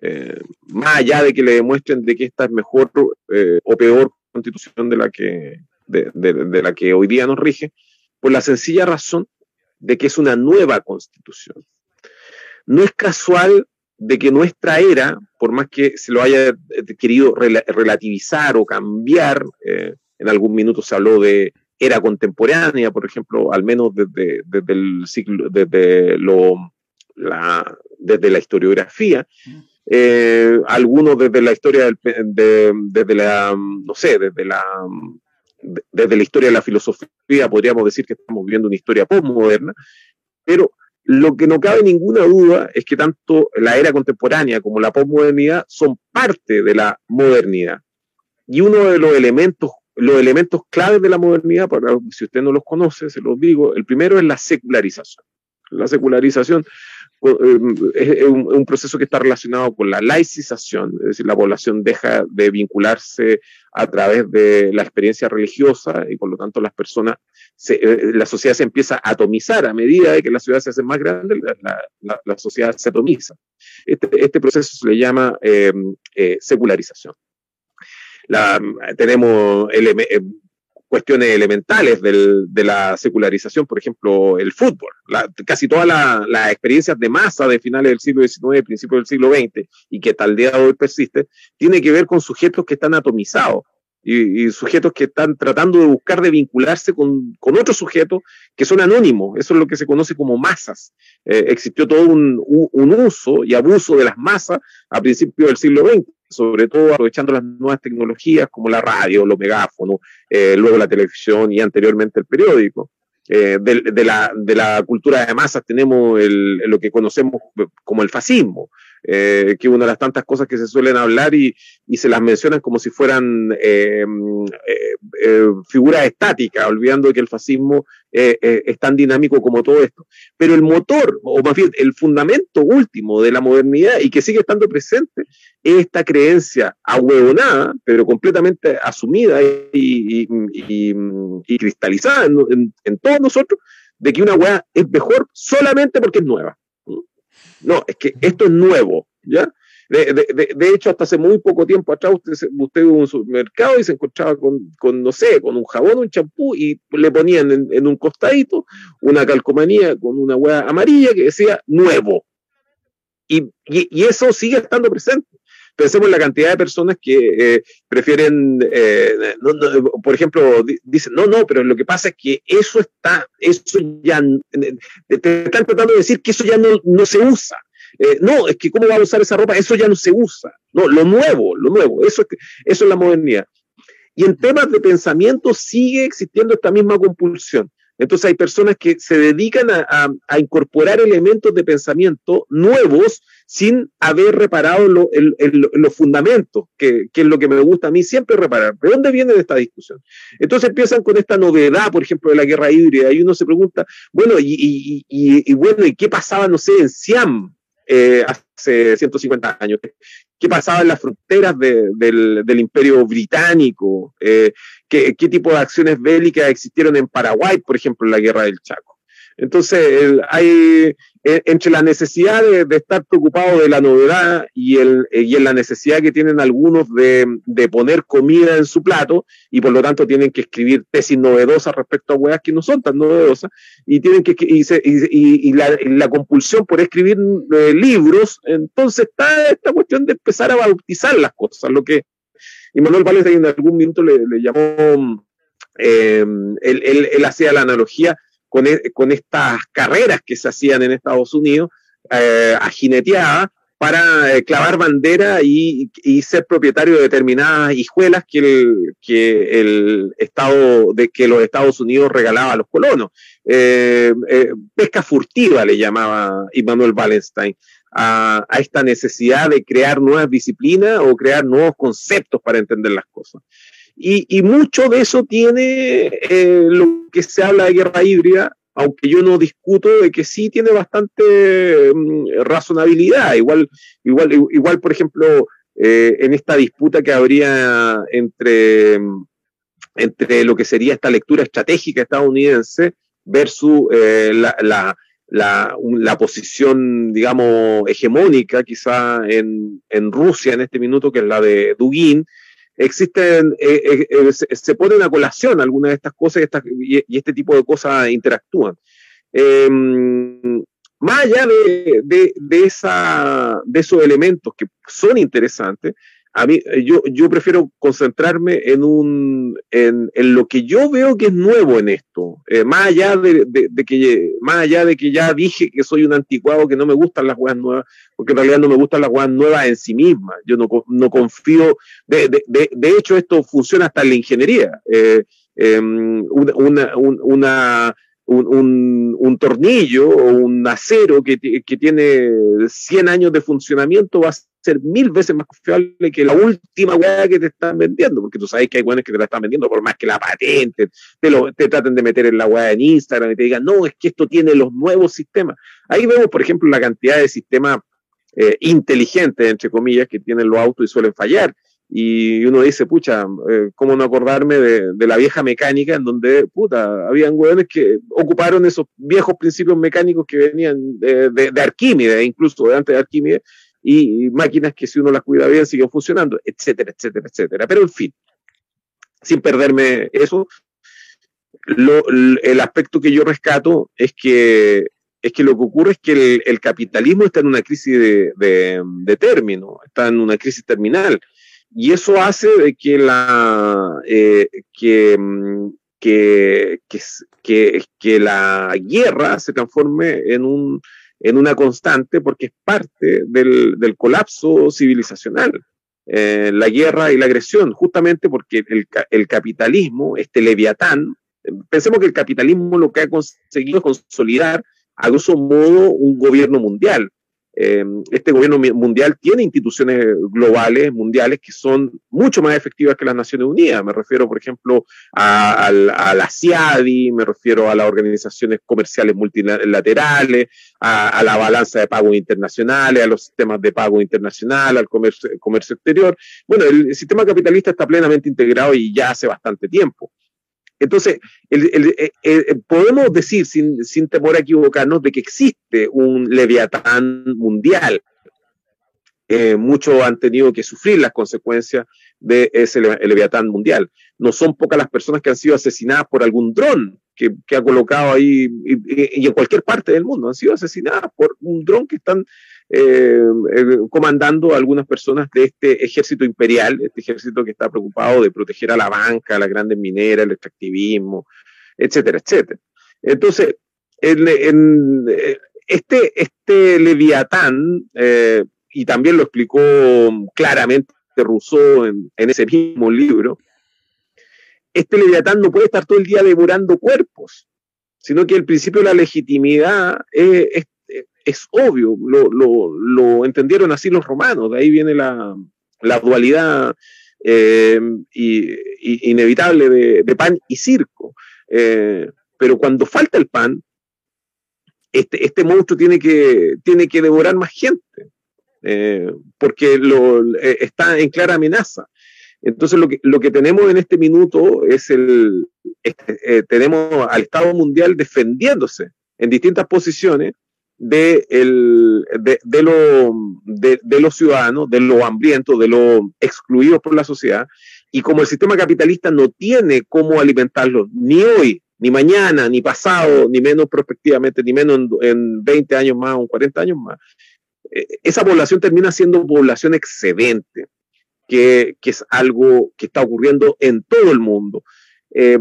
eh, más allá de que le demuestren de que esta es mejor eh, o peor constitución de la, que, de, la que hoy día nos rige, por la sencilla razón de que es una nueva constitución. No es casual de que nuestra era, por más que se lo haya querido relativizar o cambiar, eh, en algún minuto se habló de era contemporánea, por ejemplo, al menos desde, desde el siglo, desde lo, la, desde la historiografía, eh, algunos desde la historia del, de, desde la, no sé, desde la, desde la historia de la filosofía podríamos decir que estamos viviendo una historia postmoderna, pero lo que no cabe ninguna duda es que tanto la era contemporánea como la postmodernidad son parte de la modernidad. Y uno de los elementos los elementos claves de la modernidad, para, si usted no los conoce, se los digo, el primero es la secularización. La secularización eh, es un, proceso que está relacionado con la laicización, es decir, la población deja de vincularse a través de la experiencia religiosa y por lo tanto las personas, eh, la sociedad se empieza a atomizar a medida de que la ciudad se hace más grande, la, sociedad se atomiza. Este, este, proceso se le llama eh, secularización tenemos eh, cuestiones elementales de la secularización, por ejemplo, el fútbol. casi todas las experiencias de masa de finales del siglo XIX, principios del siglo XX, y que tal día hoy persiste, tiene que ver con sujetos que están atomizados. Y, sujetos que están tratando de buscar de vincularse con, con, otros sujetos que son anónimos. Eso es lo que se conoce como masas. Eh, existió todo un, un, uso y abuso de las masas a principios del siglo XX, sobre todo aprovechando las nuevas tecnologías como la radio, los megáfonos, eh, luego la televisión y anteriormente el periódico. Eh, de, de, la, de, la, cultura de masas tenemos el, lo que conocemos como el fascismo, eh, que una de las tantas cosas que se suelen hablar y, y se las mencionan como si fueran eh, eh, eh figuras estáticas, olvidando que el fascismo es tan dinámico como todo esto. Pero el motor, o más bien el fundamento último de la modernidad y que sigue estando presente, es esta creencia ahueonada, pero completamente asumida y, cristalizada en, todos nosotros, de que una hueá es mejor solamente porque es nueva. No, es que esto es nuevo, ¿ya? De, de, hecho, hasta hace muy poco tiempo atrás, usted, usted iba a un supermercado y se encontraba con, con, no sé, con un jabón, un champú y le ponían en, un costadito una calcomanía con una hueá amarilla que decía nuevo. Y, y, eso sigue estando presente. Pensemos en la cantidad de personas que eh, prefieren, eh, no, por ejemplo, dicen, no, no, pero lo que pasa es que eso está, eso ya, te están tratando de decir que eso ya no, no se usa. Eh, no, es que cómo va a usar esa ropa, eso ya no se usa. No, lo nuevo, lo nuevo, eso es, eso es la modernidad. Y en temas de pensamiento sigue existiendo esta misma compulsión. Entonces hay personas que se dedican a, incorporar elementos de pensamiento nuevos sin haber reparado lo, los fundamentos, que, es lo que me gusta a mí siempre reparar. ¿De dónde viene esta discusión? Entonces empiezan con esta novedad, por ejemplo, de la guerra híbrida, y uno se pregunta, bueno, y, y bueno, ¿y qué pasaba, no sé, en Siam? Eh, hace 150 años. ¿Qué pasaba en las fronteras de, del, del, imperio británico? Eh, ¿qué, ¿qué, tipo de acciones bélicas existieron en Paraguay, por ejemplo, en la guerra del Chaco? Entonces, hay entre la necesidad de, estar preocupado de la novedad y, el, eh, y en la necesidad que tienen algunos de, poner comida en su plato y por lo tanto tienen que escribir tesis novedosas respecto a weas que no son tan novedosas y tienen que y, se, y, y la, la, compulsión por escribir eh, libros, entonces está esta cuestión de empezar a bautizar las cosas, lo que Immanuel Valles en algún minuto le, llamó, eh, él, él, él hacía la analogía con, e, con estas carreras que se hacían en Estados Unidos, eh, ajineteadas, para eh, clavar bandera y, y, ser propietario de determinadas hijuelas que el, que el Estado, de que los Estados Unidos regalaba a los colonos. Eh, eh, pesca furtiva le llamaba Immanuel Wallenstein. A, a, esta necesidad de crear nuevas disciplinas o crear nuevos conceptos para entender las cosas. Y, y mucho de eso tiene eh, lo que se habla de guerra híbrida, aunque yo no discuto de que sí tiene bastante mm, razonabilidad. Igual, igual, igual, por ejemplo, eh, en esta disputa que habría entre, entre lo que sería esta lectura estratégica estadounidense versus eh, la, la, la, la, posición, digamos, hegemónica quizá en, en Rusia en este minuto, que es la de Dugin, existen, eh, eh, eh, se, ponen a colación algunas de estas cosas y, este tipo de cosas interactúan. Eh, más allá de, de, de, esa, de esos elementos que son interesantes, a mí, yo, yo prefiero concentrarme en, un, en, en, lo que yo veo que es nuevo en esto, eh, más, allá de, de, que, más allá de que ya dije que soy un anticuado, que no me gustan las weas nuevas, porque en realidad no me gustan las weas nuevas en sí mismas, yo no, no confío, de, de, hecho esto funciona hasta en la ingeniería, eh, eh, un, un, un, tornillo o un acero que, que, tiene 100 años de funcionamiento va a ser mil veces más confiable que la última weá que te están vendiendo, porque tú sabes que hay weones que te la están vendiendo por más que la patente, te, lo, te traten de meter en la weá en Instagram y te digan, no, es que esto tiene los nuevos sistemas. Ahí vemos, por ejemplo, la cantidad de sistemas eh, inteligentes, entre comillas, que tienen los autos y suelen fallar y uno dice, pucha, eh, ¿cómo no acordarme de, la vieja mecánica en donde, puta, habían hueones que ocuparon esos viejos principios mecánicos que venían de, de, de Arquímedes, incluso de antes de Arquímedes, y, máquinas que si uno las cuida bien siguen funcionando, etcétera, etcétera, etcétera. Pero en fin, sin perderme eso, lo, el aspecto que yo rescato es que es que lo que ocurre es que el, capitalismo está en una crisis de, de, término, está en una crisis terminal y eso hace de que la, eh, que, que, que, que, la guerra se transforme en, un, en una constante porque es parte del, del colapso civilizacional. Eh, la guerra y la agresión, justamente porque el, el capitalismo, este leviatán, pensemos que el capitalismo lo que ha conseguido es consolidar a grosso modo un gobierno mundial. Eh, este gobierno mundial tiene instituciones globales, mundiales, que son mucho más efectivas que las Naciones Unidas. Me refiero, por ejemplo, a, la CIADI, me refiero a las organizaciones comerciales multilaterales, a, la balanza de pagos internacionales, a los sistemas de pago internacional, al comercio, comercio exterior. Bueno, el sistema capitalista está plenamente integrado y ya hace bastante tiempo. Entonces, eh, eh, podemos decir sin, sin, temor a equivocarnos de que existe un leviatán mundial. Eh, muchos han tenido que sufrir las consecuencias de ese leviatán mundial. No son pocas las personas que han sido asesinadas por algún dron que, ha colocado ahí y, en cualquier parte del mundo. Han sido asesinadas por un dron que están eh, eh, comandando a algunas personas de este ejército imperial, este ejército que está preocupado de proteger a la banca, a las grandes mineras, el extractivismo, etcétera, etcétera. Entonces, en, eh, este, este Leviatán, y también lo explicó claramente Rousseau en, en, ese mismo libro, este Leviatán no puede estar todo el día devorando cuerpos, sino que el principio de la legitimidad es es obvio, lo, lo, entendieron así los romanos, de ahí viene la, la dualidad eh, y, inevitable de, de, pan y circo. Eh, pero cuando falta el pan, este, este monstruo tiene que, tiene que devorar más gente, eh, porque lo, está en clara amenaza. Entonces lo que, lo que tenemos en este minuto es el, este, tenemos al Estado mundial defendiéndose en distintas posiciones de, el, de, de, lo, de, los ciudadanos, de lo hambrientos, de los excluidos por la sociedad. Y como el sistema capitalista no tiene cómo alimentarlos ni hoy, ni mañana, ni pasado, ni menos prospectivamente, ni menos en, en 20 años más o 40 años más, eh, esa población termina siendo población excedente, que, que es algo que está ocurriendo en todo el mundo. Eh,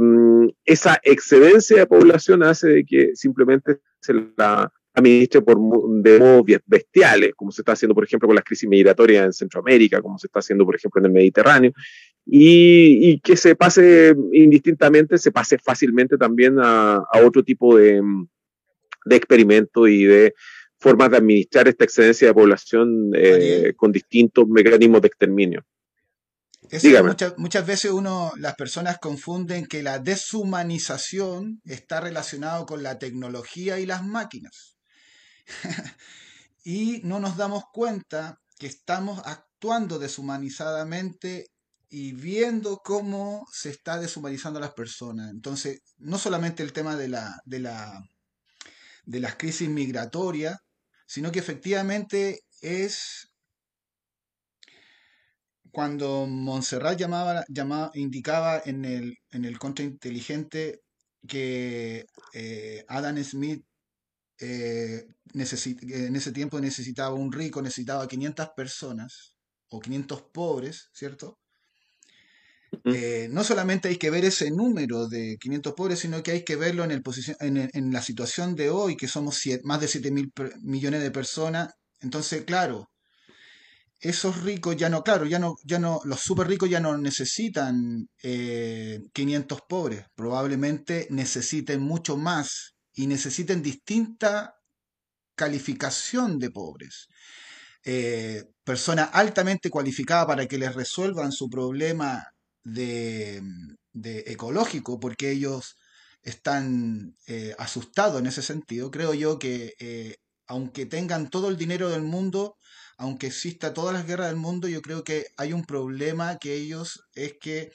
esa excedencia de población hace de que simplemente se la administre por, de modos bestiales, como se está haciendo, por ejemplo, con las crisis migratorias en Centroamérica, como se está haciendo, por ejemplo, en el Mediterráneo, y, y que se pase indistintamente, se pase fácilmente también a, a otro tipo de, de experimento y de formas de administrar esta excedencia de población eh, con distintos mecanismos de exterminio. Muchas, muchas, veces uno, las personas confunden que la deshumanización está relacionado con la tecnología y las máquinas. y no nos damos cuenta que estamos actuando deshumanizadamente y viendo cómo se está deshumanizando a las personas. Entonces, no solamente el tema de la, de la, de las crisis migratorias, sino que efectivamente es cuando Montserrat llamaba, llamaba, indicaba en el, en el contrainteligente que eh, Adam Smith eh, en ese tiempo necesitaba un rico, necesitaba 500 personas o 500 pobres, ¿cierto? Eh, no solamente hay que ver ese número de 500 pobres, sino que hay que verlo en, el en, en la situación de hoy, que somos más de 7 mil millones de personas. Entonces, claro, esos ricos ya no, claro, ya no, ya no, los súper ricos ya no necesitan 500 eh, pobres, probablemente necesiten mucho más y necesiten distinta calificación de pobres. Eh, personas altamente cualificadas para que les resuelvan su problema de, ecológico, porque ellos están eh, asustados en ese sentido. Creo yo que eh, aunque tengan todo el dinero del mundo, aunque exista todas las guerras del mundo, yo creo que hay un problema que ellos es que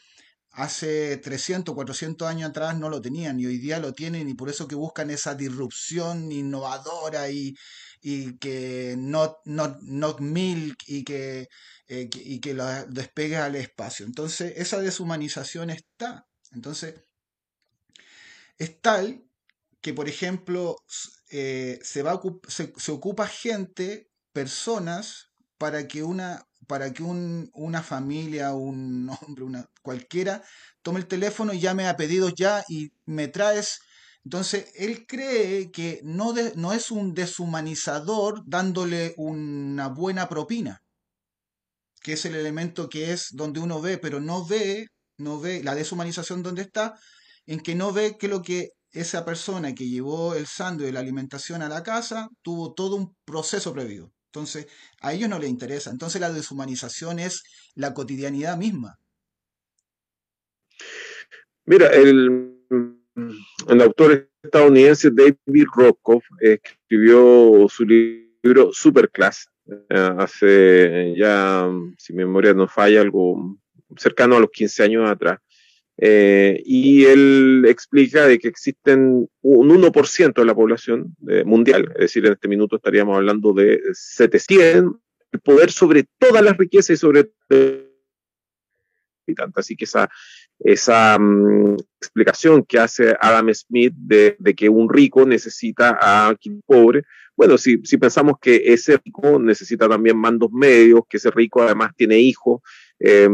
hace 300, 400 años atrás no lo tenían y hoy día lo tienen y por eso que buscan esa disrupción innovadora y, y que not, not, not milk y que, eh, y que lo despegue al espacio. Entonces, esa deshumanización está. Entonces, es tal que, por ejemplo, eh, se, va se, se ocupa gente, personas, para que una para que una familia, un hombre, una, cualquiera, tome el teléfono y llame a pedidos ya y me traes. Entonces, él cree que no, no es un deshumanizador dándole una buena propina, que es el elemento que es donde uno ve, pero no ve, no ve la deshumanización donde está, en que no ve que lo que esa persona que llevó el sándwich de la alimentación a la casa tuvo todo un proceso previo. Entonces, a ellos no les interesa. Entonces, la deshumanización es la cotidianidad misma. Mira, el, el autor estadounidense David Rockoff escribió su libro Superclass eh, hace ya, si mi memoria no falla, algo cercano a los 15 años atrás. Eh, y él explica de que existen un 1% de la población eh, mundial, es decir, en este minuto estaríamos hablando de 700, el poder sobre todas las riquezas y sobre Así que esa, esa mm, explicación que hace Adam Smith de, de, que un rico necesita a un pobre, bueno, si, si pensamos que ese rico necesita también mandos medios, que ese rico además tiene hijos, eh,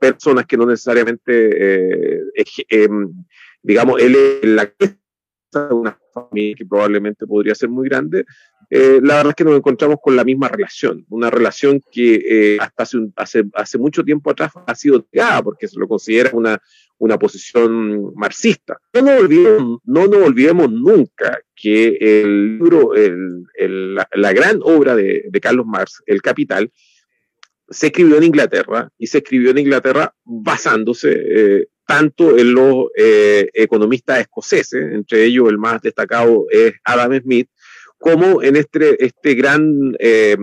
personas que no necesariamente, eh, eh, digamos, él es la de una familia que probablemente podría ser muy grande, eh, la verdad es que nos encontramos con la misma relación, una relación que eh, hasta hace, hace, hace, mucho tiempo atrás ha sido negada porque se lo considera una, una posición marxista. No nos, olvidemos, no nos olvidemos nunca que el libro, el, el, la, la, gran obra de, de Carlos Marx, El Capital, se escribió en Inglaterra y se escribió en Inglaterra basándose eh, tanto en los eh, economistas escoceses, entre ellos el más destacado es Adam Smith, como en este, este gran eh,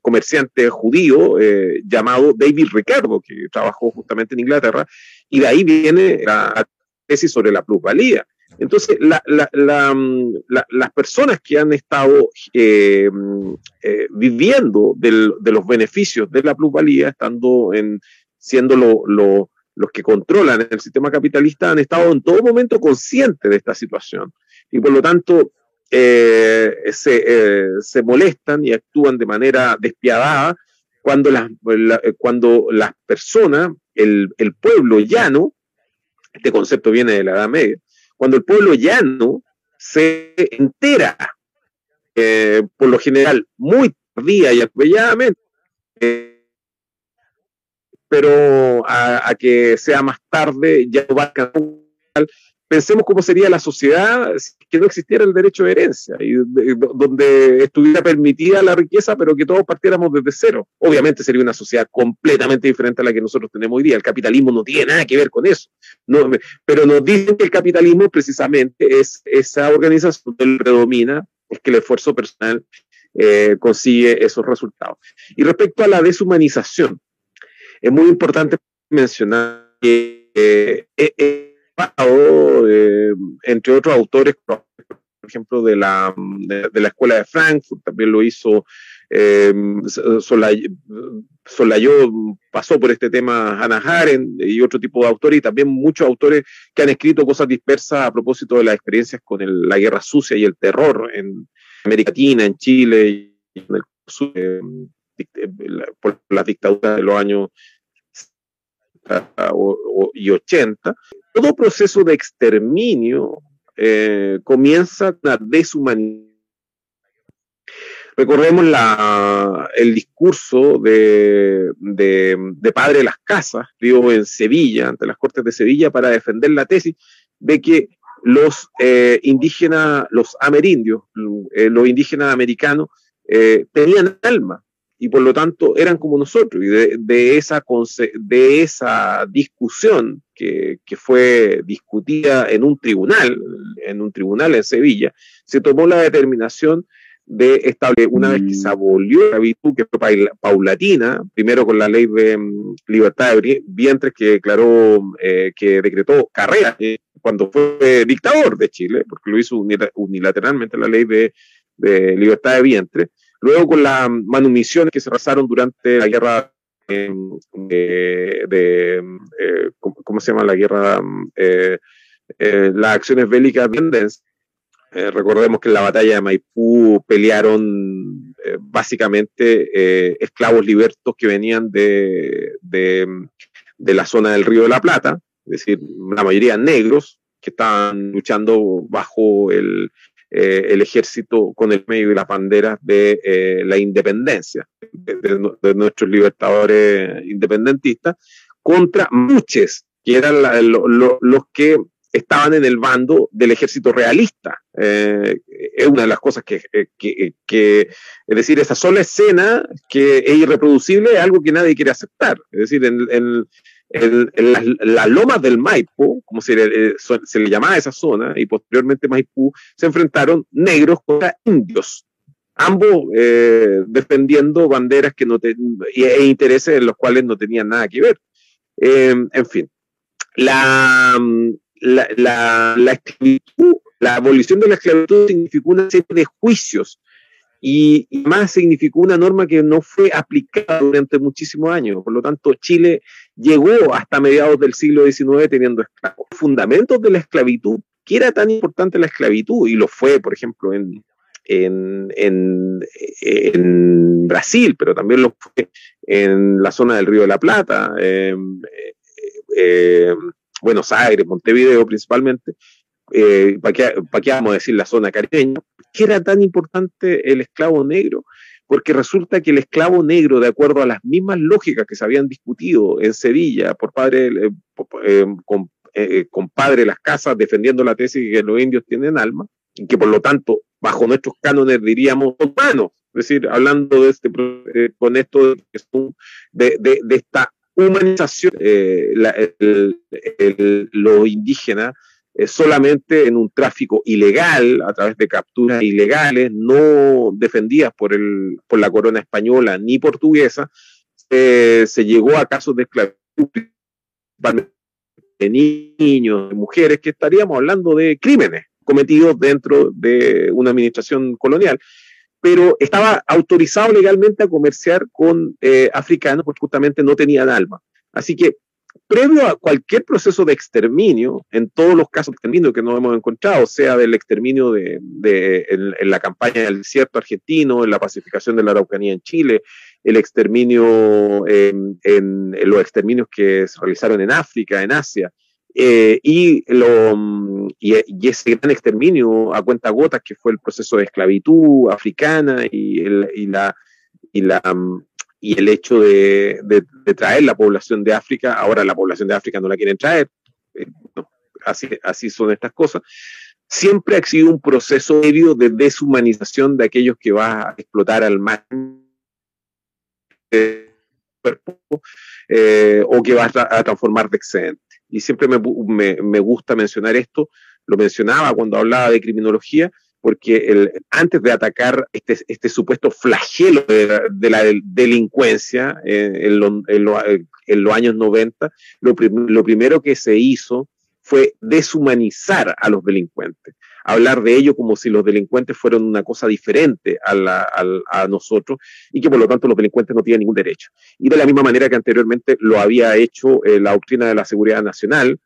comerciante judío llamado David Ricardo, que trabajó justamente en Inglaterra, y de ahí viene la tesis sobre la plusvalía. Entonces, la, las personas que han estado eh, eh, viviendo de los beneficios de la plusvalía, estando en, siendo lo, lo, los que controlan el sistema capitalista, han estado en todo momento conscientes de esta situación. Y por lo tanto, eh, se, se, molestan y actúan de manera despiadada cuando las, la, cuando las personas, el, el pueblo llano, este concepto viene de la Edad Media, cuando el pueblo llano se entera, eh, por lo general, muy tardía y atropelladamente, eh, pero a, que sea más tarde ya no va a. Pensemos cómo sería la sociedad que no existiera el derecho de herencia, y de, donde estuviera permitida la riqueza, pero que todos partiéramos desde cero. Obviamente sería una sociedad completamente diferente a la que nosotros tenemos hoy día. El capitalismo no tiene nada que ver con eso. No, pero nos dicen que el capitalismo precisamente es esa organización que predomina, es que el esfuerzo personal eh, consigue esos resultados. Y respecto a la deshumanización, es muy importante mencionar que eh, eh, eh, entre otros autores, por ejemplo, de la, de, la Escuela de Frankfurt, también lo hizo eh, Solay, Solayó, pasó por este tema Hannah Arendt y otro tipo de autores, y también muchos autores que han escrito cosas dispersas a propósito de las experiencias con el, la guerra sucia y el terror en América Latina, en Chile y en el sur, eh, por las dictaduras de los años y 80, todo proceso de exterminio eh, comienza a deshumanizar. Recordemos la, el discurso de, Padre de las Casas, dio en Sevilla, ante las Cortes de Sevilla, para defender la tesis de que los eh, indígenas, los amerindios, eh, los indígenas americanos, tenían alma, y por lo tanto eran como nosotros. Y de, de esa, de esa discusión que, que, fue discutida en un tribunal, en un tribunal en Sevilla, se tomó la determinación de establecer, una vez que se abolió la virtud, que fue paulatina, primero con la ley de um, libertad de vientres que declaró, eh, que decretó carrera eh, cuando fue dictador de Chile, porque lo hizo unilateralmente la ley de, de libertad de vientre, Luego con las manumisiones que se realizaron durante la guerra de, eh, ¿cómo se llama la guerra? Eh, eh las acciones bélicas de eh, recordemos que en la batalla de Maipú pelearon básicamente esclavos libertos que venían de, de, de la zona del Río de la Plata, es decir, la mayoría negros que estaban luchando bajo el, eh, el ejército con el medio y las banderas de eh, la independencia, de, nuestros libertadores independentistas, contra muchos, que eran los que estaban en el bando del ejército realista. Eh, es una de las cosas que, es decir, esa sola escena que es irreproducible es algo que nadie quiere aceptar. Es decir, en, en, en, las, lomas del Maipo, como se le, eh, se le llamaba esa zona, y posteriormente Maipú, se enfrentaron negros contra indios, ambos eh, defendiendo banderas que no e intereses en los cuales no tenían nada que ver. Em, en fin, la, la, la, la, esclavitud, la abolición de la esclavitud significó una serie de juicios y, más significó una norma que no fue aplicada durante muchísimos años. Por lo tanto, Chile llegó hasta mediados del siglo XIX teniendo esclavos. Fundamentos de la esclavitud, que era tan importante la esclavitud, y lo fue, por ejemplo, en, en, en, Brasil, pero también lo fue en la zona del Río de la Plata, eh, eh, Buenos Aires, Montevideo principalmente, eh, ¿para, qué, ¿para, qué, vamos a decir la zona caribeña? qué era tan importante el esclavo negro? Porque resulta que el esclavo negro, de acuerdo a las mismas lógicas que se habían discutido en Sevilla por padre, eh, eh, con, eh, con padre las casas defendiendo la tesis que los indios tienen alma, y que por lo tanto, bajo nuestros cánones diríamos humanos, es decir, hablando de este, con esto de, de, de esta humanización, la, el, el, lo indígena eh, solamente en un tráfico ilegal, a través de capturas ilegales, no defendidas por, el, por la corona española ni portuguesa, se llegó a casos de esclavitud de niños, de mujeres, que estaríamos hablando de crímenes cometidos dentro de una administración colonial. Pero estaba autorizado legalmente a comerciar con eh, africanos porque justamente no tenían alma. Así que previo a cualquier proceso de exterminio, en todos los casos de exterminio que nos hemos encontrado, sea del exterminio de, de en, la campaña del desierto argentino, en la pacificación de la Araucanía en Chile, el exterminio en, los exterminios que se realizaron en África, en Asia, eh, y, lo, y, ese gran exterminio a cuenta gotas que fue el proceso de esclavitud africana y, el, y la, y la y el hecho de, de, traer la población de África, ahora la población de África no la quieren traer, eh, así, así son estas cosas, siempre ha sido un proceso serio de deshumanización de aquellos que va a explotar al mar eh, o que va a, transformar de excedente. Y siempre me, me, me gusta mencionar esto, lo mencionaba cuando hablaba de criminología, porque antes de atacar este, este supuesto flagelo de, la delincuencia en, en, lo, en, los años 90, lo, primero que se hizo fue deshumanizar a los delincuentes, hablar de ellos como si los delincuentes fueran una cosa diferente a, nosotros y que por lo tanto los delincuentes no tienen ningún derecho. Y de la misma manera que anteriormente lo había hecho eh, la doctrina de la seguridad nacional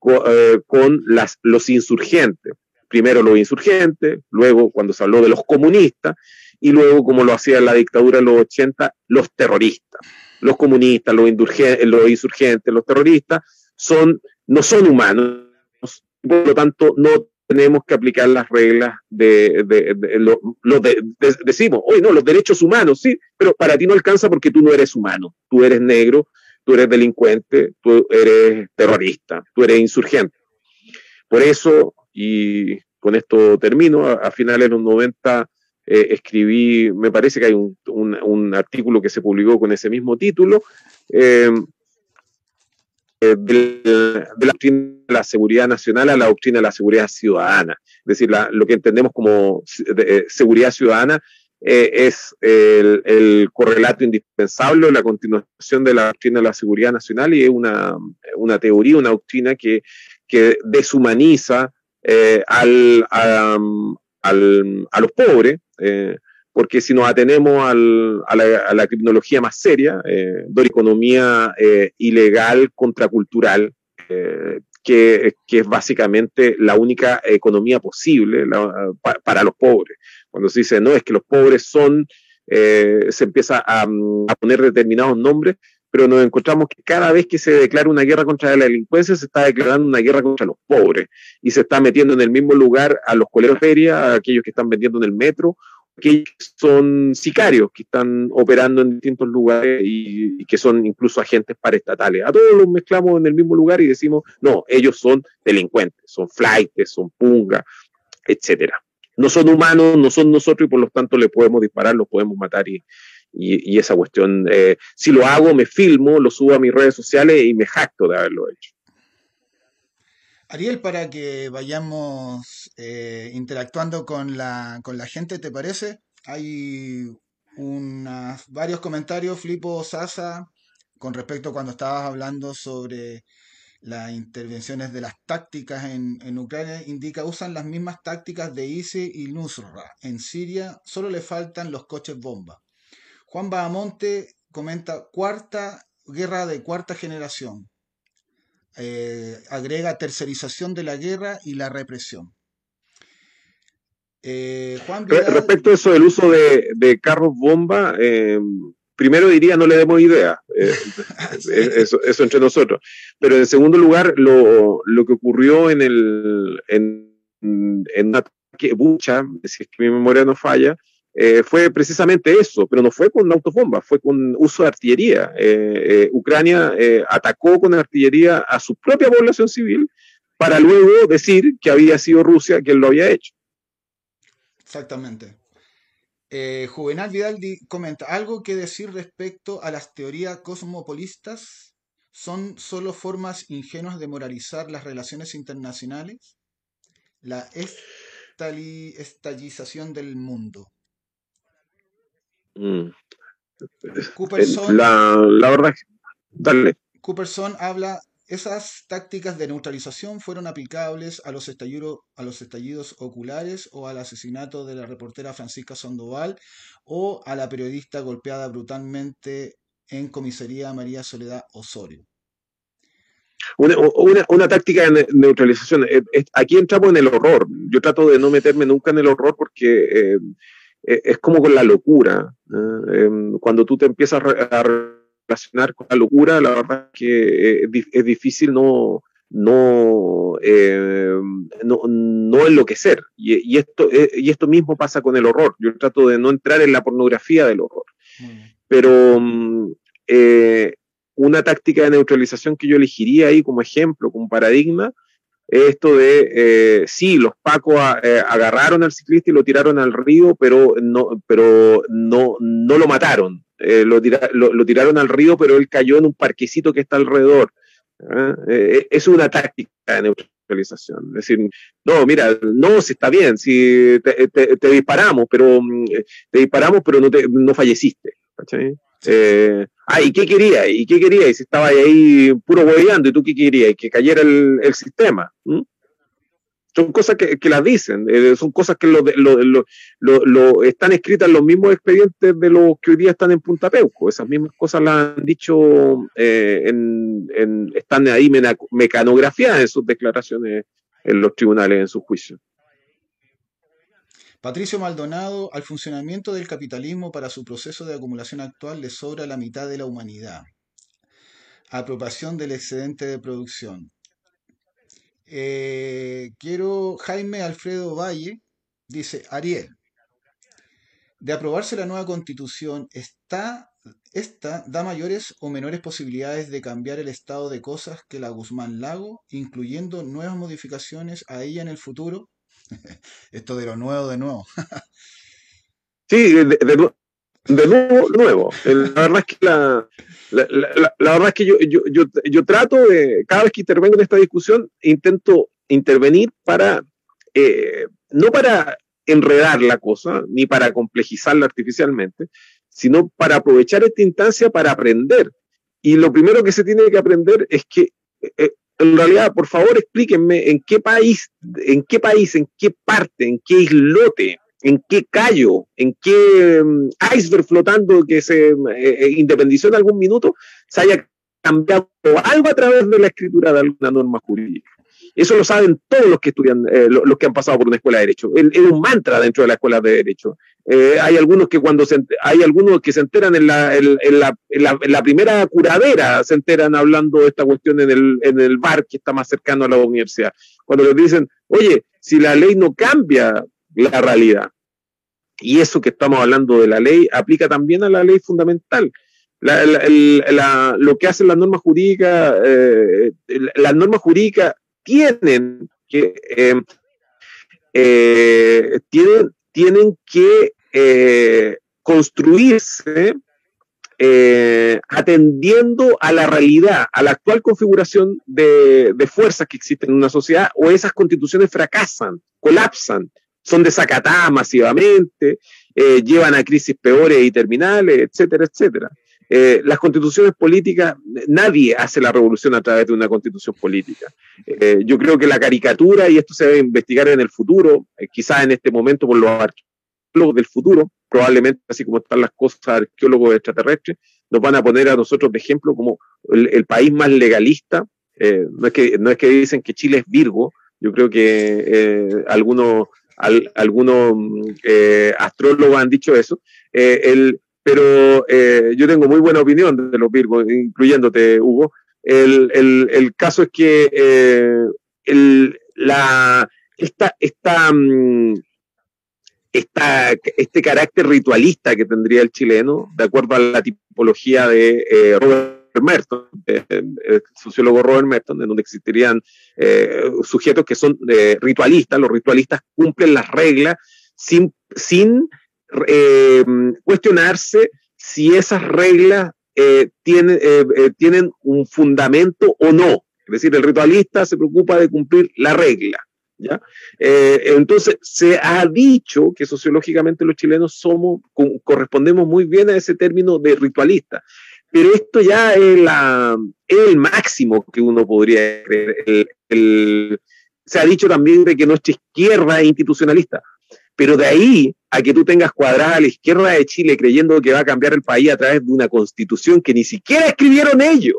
con, eh, con los insurgentes primero los insurgentes, luego cuando se habló de los comunistas, y luego, como lo hacía la dictadura en los 80, los terroristas. Los comunistas, los, los insurgentes, los terroristas, son, no son humanos, por lo tanto, no tenemos que aplicar las reglas de, lo, de, decimos, oye, no, los derechos humanos, sí, pero para ti no alcanza porque tú no eres humano, tú eres negro, tú eres delincuente, tú eres terrorista, tú eres insurgente. Por eso y con esto termino. A, finales de los 90 eh, escribí, me parece que hay un, un, un, artículo que se publicó con ese mismo título, eh, eh de, de, la doctrina de la seguridad nacional a la doctrina de la seguridad ciudadana. Es decir, la, lo que entendemos como de, eh, seguridad ciudadana eh, es el, el, correlato indispensable, la continuación de la doctrina de la seguridad nacional y es una, una teoría, una doctrina que, que deshumaniza eh, al, a, al, a, los pobres, eh, porque si nos atenemos a, la, criminología más seria, eh, de economía eh, ilegal contracultural, eh, que, que, es básicamente la única economía posible la, pa, para los pobres. Cuando se dice, no, es que los pobres son se empieza a, poner determinados nombres, pero nos encontramos que cada vez que se declara una guerra contra la delincuencia, se está declarando una guerra contra los pobres y se está metiendo en el mismo lugar a los coleros de feria, a aquellos que están vendiendo en el metro, que son sicarios que están operando en distintos lugares y, que son incluso agentes paraestatales. A todos los mezclamos en el mismo lugar y decimos, no, ellos son delincuentes, son flightes, son pungas, etcétera. No son humanos, no son nosotros y por lo tanto le podemos disparar, los podemos matar y, y, esa cuestión, eh, si lo hago, me filmo, lo subo a mis redes sociales y me jacto de haberlo hecho. Ariel, para que vayamos eh, interactuando con la, con la gente, ¿te parece? Hay unas, varios comentarios, Flipo Sasa, con respecto a cuando estabas hablando sobre las intervenciones de las tácticas en, en, Ucrania, indica usan las mismas tácticas de ISI y Nusra. En Siria solo le faltan los coches bomba. Juan Bahamonte comenta cuarta guerra de cuarta generación. Eh, agrega tercerización de la guerra y la represión. Eh, respecto a eso del uso de, carros bomba, eh, primero diría no le demos idea, eso, entre nosotros. Pero en segundo lugar, lo, que ocurrió en el en, en una bucha, si es que mi memoria no falla, eh, fue precisamente eso, pero no fue con autobombas, fue con uso de artillería. Eh, eh, Ucrania atacó con artillería a su propia población civil para luego decir que había sido Rusia quien lo había hecho. Exactamente. Juvenal Vidal comenta, ¿algo que decir respecto a las teorías cosmopolistas? ¿Son solo formas ingenuas de moralizar las relaciones internacionales? La estallización del mundo. Mm. la, la, verdad, dale. Cooperson habla, esas tácticas de neutralización fueron aplicables a los, estallidos, a los estallidos oculares o al asesinato de la reportera Francisca Sandoval o a la periodista golpeada brutalmente en comisaría María Soledad Osorio. Una, una, táctica de neutralización. Eh, aquí entramos en el horror. Yo trato de no meterme nunca en el horror porque eh, eh, es como con la locura. Em, cuando tú te empiezas a relacionar con la locura, la verdad es que eh, es difícil no, no, em, no, no, enloquecer. Y, esto, eh, y esto mismo pasa con el horror. Yo trato de no entrar en la pornografía del horror. Pero mm, una táctica de neutralización que yo elegiría ahí como ejemplo, como paradigma, esto de, eh, sí, los pacos eh, agarraron al ciclista y lo tiraron al río, pero no, pero no, no lo mataron. Eh, lo, lo, tiraron al río, pero él cayó en un parquecito que está alrededor. es una táctica de neutralización. Es decir, no, mira, no, si está bien, si te, disparamos, pero mm, te disparamos, pero no, te, no falleciste. Eh, ah, ¿y qué quería? ¿Y qué quería? Y si estaba ahí puro hueveando, ¿y tú qué querías? Que cayera el, el sistema. Son cosas que, que las dicen, eh, son cosas que lo, lo, lo, están escritas en los mismos expedientes de los que hoy día están en Punta Peuco. Esas mismas cosas las han dicho, eh, en, en, están ahí mecanografiadas en sus declaraciones en los tribunales, en sus juicios. Patricio Maldonado, al funcionamiento del capitalismo para su proceso de acumulación actual le sobra la mitad de la humanidad. Apropiación del excedente de producción. Eh, quiero, Jaime Alfredo Valle, dice, Ariel, de aprobarse la nueva constitución, está, esta da mayores o menores posibilidades de cambiar el estado de cosas que la Guzmán Lago, incluyendo nuevas modificaciones a ella en el futuro. Esto de lo nuevo, de nuevo. sí, de, nuevo, nuevo. La verdad es que, la, verdad es que yo, yo, trato de, cada vez que intervengo en esta discusión, intento intervenir para, eh, no para enredar la cosa, ni para complejizarla artificialmente, sino para aprovechar esta instancia para aprender. Y lo primero que se tiene que aprender es que eh, en realidad, por favor, explíquenme en qué país, en qué país, en qué parte, en qué islote, en qué callo, en qué mm, iceberg flotando que se eh, eh, independizó en algún minuto, se haya cambiado algo a través de la escritura de alguna norma jurídica. Eso lo saben todos los que estudian, eh, los que han pasado por una escuela de derecho. Es, un mantra dentro de la escuela de derecho. Eh, hay algunos que cuando se, hay algunos que se enteran en la, primera curadera, se enteran hablando de esta cuestión en el, en el bar que está más cercano a la universidad. Cuando les dicen, oye, si la ley no cambia la realidad, y eso que estamos hablando de la ley aplica también a la ley fundamental. lo que hacen las normas jurídicas, eh, las normas jurídicas tienen que, em, eh, tienen, tienen que eh, construirse atendiendo a la realidad, a la actual configuración de, de fuerzas que existen en una sociedad, o esas constituciones fracasan, colapsan son desacatadas masivamente, eh, llevan a crisis peores y terminales, etcétera, etcétera. Eh, las constituciones políticas, nadie hace la revolución a través de una constitución política. Eh, yo creo que la caricatura, y esto se debe investigar en el futuro, quizás en este momento por los arqueólogos del futuro, probablemente así como están las cosas arqueólogos extraterrestres, nos van a poner a nosotros de ejemplo como el, país más legalista. no, es que, no es que dicen que Chile es Virgo, yo creo que algunos algunos eh, astrólogos han dicho eso, eh, el, pero eh, yo tengo muy buena opinión de los Virgos, incluyéndote, Hugo. El, el, el caso es que el, la, esta, esta, mm, esta, este carácter ritualista que tendría el chileno, de acuerdo a la tipología de Robert Merton, el sociólogo Robert Merton, en donde existirían eh, sujetos que son eh, ritualistas. Los ritualistas cumplen las reglas sin, sin eh, cuestionarse si esas reglas tienen, tienen un fundamento o no. Es decir, el ritualista se preocupa de cumplir la regla. ¿Ya? entonces, se ha dicho que sociológicamente los chilenos somos, correspondemos muy bien a ese término de ritualista pero esto ya es, la, el máximo que uno podría creer. se ha dicho también de que nuestra izquierda es institucionalista, pero de ahí a que tú tengas cuadrada a la izquierda de Chile creyendo que va a cambiar el país a través de una constitución que ni siquiera escribieron ellos,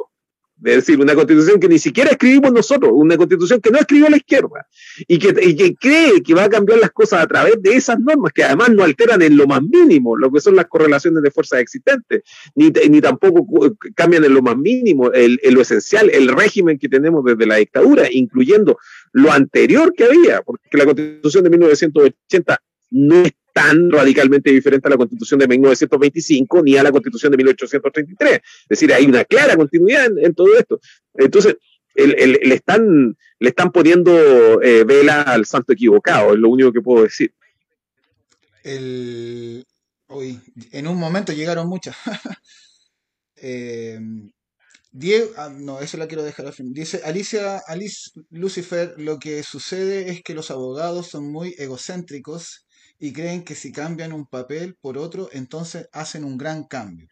es decir, una constitución que ni siquiera escribimos nosotros, una constitución que no escribió la izquierda. Y que, cree que va a cambiar las cosas a través de esas normas que además no alteran en lo más mínimo lo que son las correlaciones de fuerzas existentes, ni, tampoco cambian en lo más mínimo en lo esencial, el régimen que tenemos desde la dictadura, incluyendo lo anterior que había, porque la constitución de 1980 no es tan radicalmente diferente a la constitución de 1925 ni a la constitución de 1833. Es decir, hay una clara continuidad en, todo esto. Entonces, le, están, le están poniendo eh, vela al santo equivocado, es lo único que puedo decir. El... en un momento llegaron muchas. eh, Diego, ah, no, eso la quiero dejar al fin. Dice Alicia, Alice Lucifer, lo que sucede es que los abogados son muy egocéntricos y creen que si cambian un papel por otro, entonces hacen un gran cambio.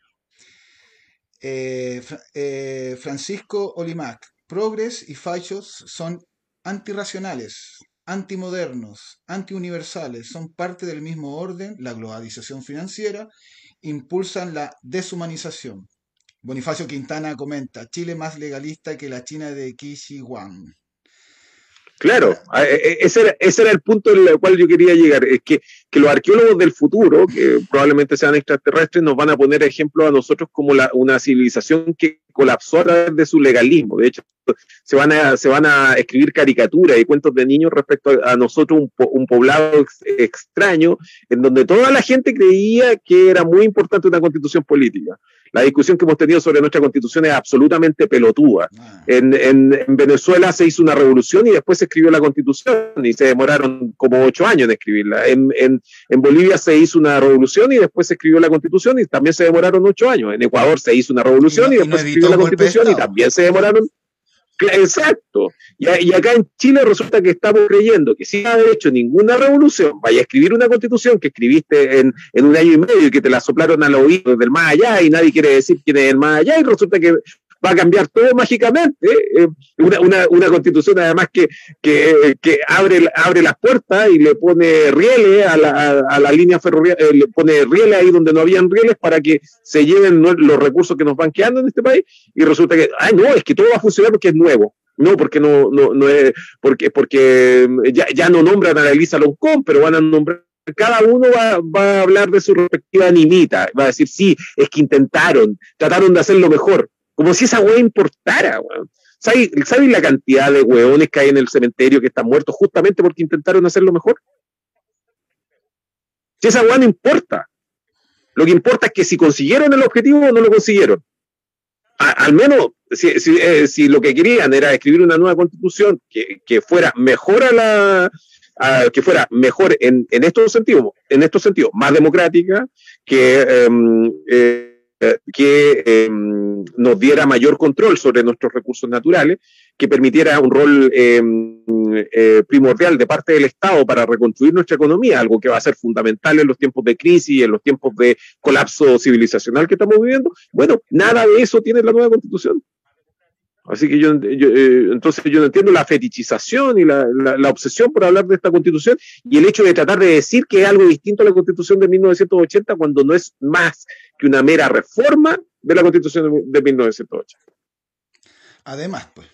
Eh, eh, Francisco Olimac, progres y fachos son antirracionales, antimodernos, antiuniversales, son parte del mismo orden, la globalización financiera, impulsan la deshumanización. Bonifacio Quintana comenta, Chile más legalista que la China de Xi Wang. Claro, e, e, ese era, ese era el punto al cual yo quería llegar, es que, que, los arqueólogos del futuro, que probablemente sean extraterrestres, nos van a poner ejemplo a nosotros como la, una civilización que colapsó a través de su legalismo. De hecho, se van a, se van a escribir caricaturas y cuentos de niños respecto a, nosotros, un, un poblado extraño, en donde toda la gente creía que era muy importante una constitución política la discusión que hemos tenido sobre nuestra constitución es absolutamente pelotuda. Ah. En, Venezuela se hizo una revolución y después se escribió la constitución y se demoraron como ocho años en escribirla. En, Bolivia se hizo una revolución y después se escribió la constitución y también se demoraron ocho años. En Ecuador se hizo una revolución y, después se escribió la constitución y también se demoraron Exacto. Y, acá en Chile resulta que estamos creyendo que si no ha hecho ninguna revolución, vaya a escribir una constitución que escribiste en, un año y medio y que te la soplaron al oído del más allá y nadie quiere decir quién es el más allá y resulta que va a cambiar todo mágicamente. Eh, una, constitución además que, que, abre, abre las puertas y le pone rieles a la, a, la línea ferroviaria, eh, le pone rieles ahí donde no habían rieles para que se lleven los recursos que nos van quedando en este país y resulta que, ay no, es que todo va a funcionar porque es nuevo. No, porque no, no, no es, porque, porque ya, ya no nombran a la Elisa Loncón, pero van a nombrar cada uno va, va, a hablar de su respectiva animita, va a decir, sí, es que intentaron, trataron de hacerlo mejor, como si esa weá importara, weón. ¿Sabes la cantidad de weones que hay en el cementerio que están muertos justamente porque intentaron hacerlo mejor? Si esa weá no importa. Lo que importa es que si consiguieron el objetivo o no lo consiguieron. al menos, eh, si, lo que querían era escribir una nueva constitución que, que fuera mejor a la, que fuera mejor en, en, estos sentidos, en estos sentidos, más democrática, que, em, eh, que em, nos diera mayor control sobre nuestros recursos naturales, que permitiera un rol em, eh, primordial de parte del Estado para reconstruir nuestra economía, algo que va a ser fundamental en los tiempos de crisis, en los tiempos de colapso civilizacional que estamos viviendo. Bueno, nada de eso tiene la nueva constitución. Así que yo, eh, entonces yo no entiendo la fetichización y la, obsesión por hablar de esta constitución y el hecho de tratar de decir que es algo distinto a la constitución de 1980 cuando no es más que una mera reforma de la constitución de, 1980. Además, pues,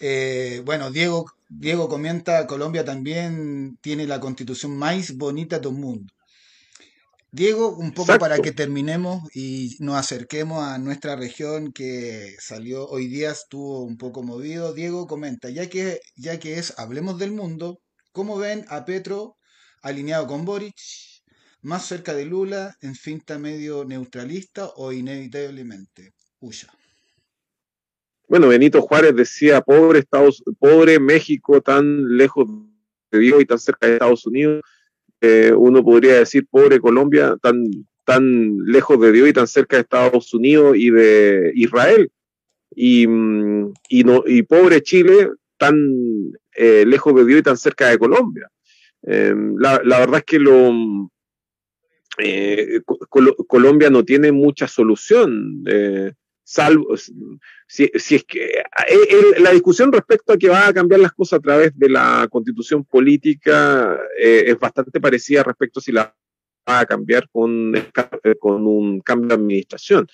eh, bueno, Diego, Diego comenta, Colombia también tiene la constitución más bonita del mundo. Diego, un poco para que terminemos y nos acerquemos a nuestra región que salió hoy día, estuvo un poco movido. Diego comenta, ya que, ya que es Hablemos del Mundo, ¿cómo ven a Petro alineado con Boric, más cerca de Lula, en finta medio neutralista o inevitablemente? Huya. Bueno, Benito Juárez decía, pobre, Estados, pobre México tan lejos de Dios y tan cerca de Estados Unidos eh, uno podría decir, pobre Colombia, tan, tan lejos de Dios y tan cerca de Estados Unidos y de Israel. Y, mm, y, pobre Chile, tan eh, lejos de Dios y tan cerca de Colombia. Em, la, la, verdad es que lo, eh, Colombia no tiene mucha solución. Salvo si, si, es que eh, la discusión respecto a que va a cambiar las cosas a través de la constitución política eh, es bastante parecida respecto a si la va a cambiar con, con un cambio de administración.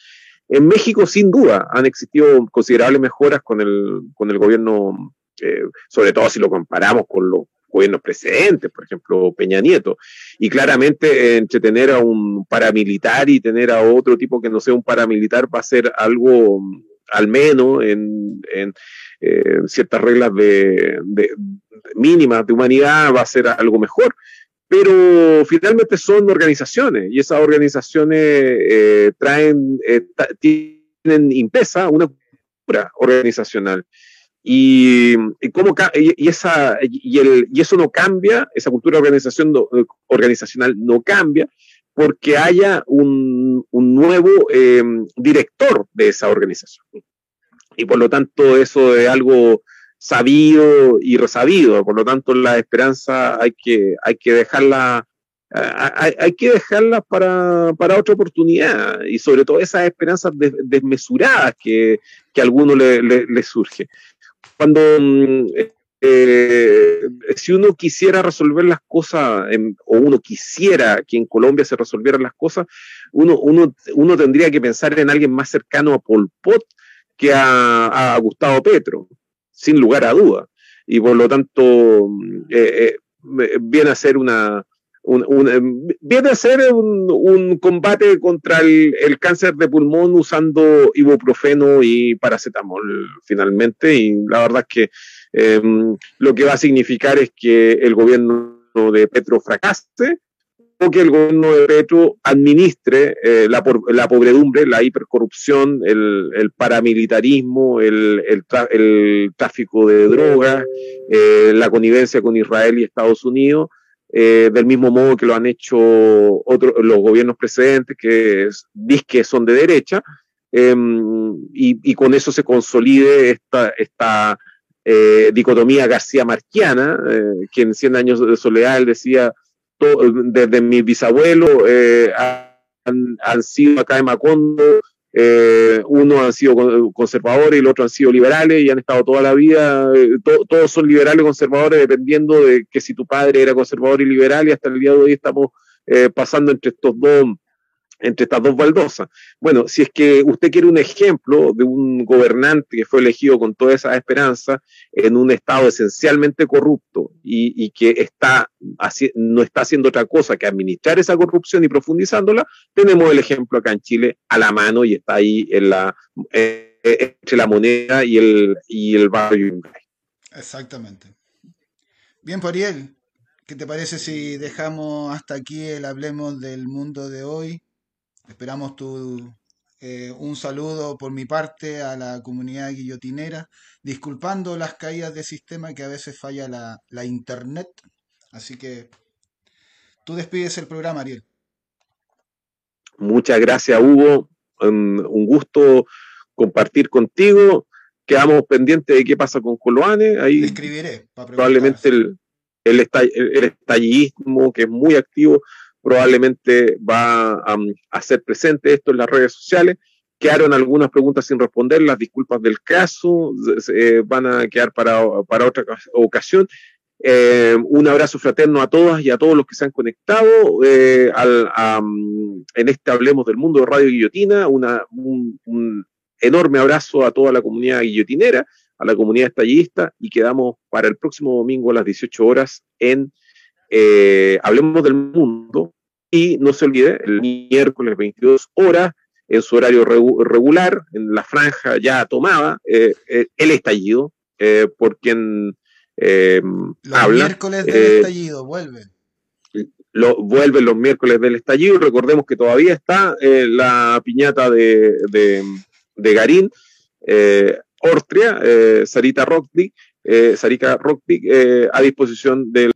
En México, sin duda, han existido considerables mejoras con el, con el gobierno, eh, sobre todo si lo comparamos con los gobiernos precedentes, por ejemplo, Peña Nieto. Y claramente entre tener a un paramilitar y tener a otro tipo que no sea un paramilitar va a ser algo, al menos en, en eh, ciertas reglas de, de, mínimas de humanidad, va a ser algo mejor. Pero finalmente son organizaciones y esas organizaciones eh, traen, eh, tienen impesa una cultura organizacional. Y, y, cómo, y, esa, y, el, y eso no cambia, esa cultura organización eh, organizacional no cambia porque haya un, un nuevo eh, director de esa organización. Y por lo tanto eso es algo sabido y resabido, por lo tanto la esperanza hay que, hay que dejarla hay, hay, que dejarlas para, para, otra oportunidad. Y sobre todo esas esperanzas desmesuradas que, que a alguno le, le, le cuando mm, eh, si uno quisiera resolver las cosas, o uno quisiera que en Colombia se resolvieran las cosas, uno, uno, uno tendría que pensar en alguien más cercano a Pol Pot que a, a Gustavo Petro, sin lugar a duda. Y por lo tanto, mm, eh, eh, viene a ser una, un, viene a ser un, un combate contra el, el, cáncer de pulmón usando ibuprofeno y paracetamol finalmente. Y la verdad es que eh, lo que va a significar es que el gobierno de Petro fracase o que el gobierno de Petro administre eh, la, la, pobredumbre, la hipercorrupción, el, el paramilitarismo, el, el, el, tráfico de drogas, eh, la connivencia con Israel y Estados Unidos eh, del mismo modo que lo han hecho otros los gobiernos precedentes, que es, que son de derecha, eh, y, y, con eso se consolide esta, esta eh, dicotomía García-Marquiana, eh, que en 100 años de soledad decía, desde mi bisabuelo eh, han, han, sido acá en Macondo eh, uno han sido conservadores y el otro han sido liberales y han estado toda la vida, eh, to, todos son liberales conservadores dependiendo de que si tu padre era conservador y liberal y hasta el día de hoy estamos eh, pasando entre estos dos entre estas dos baldosas. Bueno, si es que usted quiere un ejemplo de un gobernante que fue elegido con toda esa esperanza en un estado esencialmente corrupto y, que está no está haciendo otra cosa que administrar esa corrupción y profundizándola, tenemos el ejemplo acá en Chile a la mano y está ahí en la, eh, entre la moneda y el, y el barrio. Exactamente. Bien, Poriel, ¿qué te parece si dejamos hasta aquí el Hablemos del Mundo de hoy? Esperamos tu, eh, un saludo por mi parte a la comunidad guillotinera, disculpando las caídas de sistema que a veces falla la, internet. Así que tú despides el programa, Ariel. Muchas gracias, Hugo. un gusto compartir contigo. Quedamos pendientes de qué pasa con Coloane. Ahí escribiré. Probablemente el, el, estallismo, que es muy activo, probablemente va a, hacer presente esto en las redes sociales. Quedaron algunas preguntas sin responder, las disculpas del caso eh, van a quedar para, para otra ocasión. Eh, un abrazo fraterno a todas y a todos los que se han conectado eh, al, en este Hablemos del Mundo de Radio Guillotina. Un, un, enorme abrazo a toda la comunidad guillotinera, a la comunidad estallista y quedamos para el próximo domingo a las 18 horas en eh, Hablemos del Mundo y no se olvide, el miércoles 22 horas, en su horario regular, en la franja ya tomada, eh, eh, el estallido, por quien los habla. miércoles del estallido, vuelven. Lo, vuelven los miércoles del estallido. Recordemos que todavía está la piñata de, de, Garín, Ortria, Sarita Rockby, Sarita Rockby, a disposición del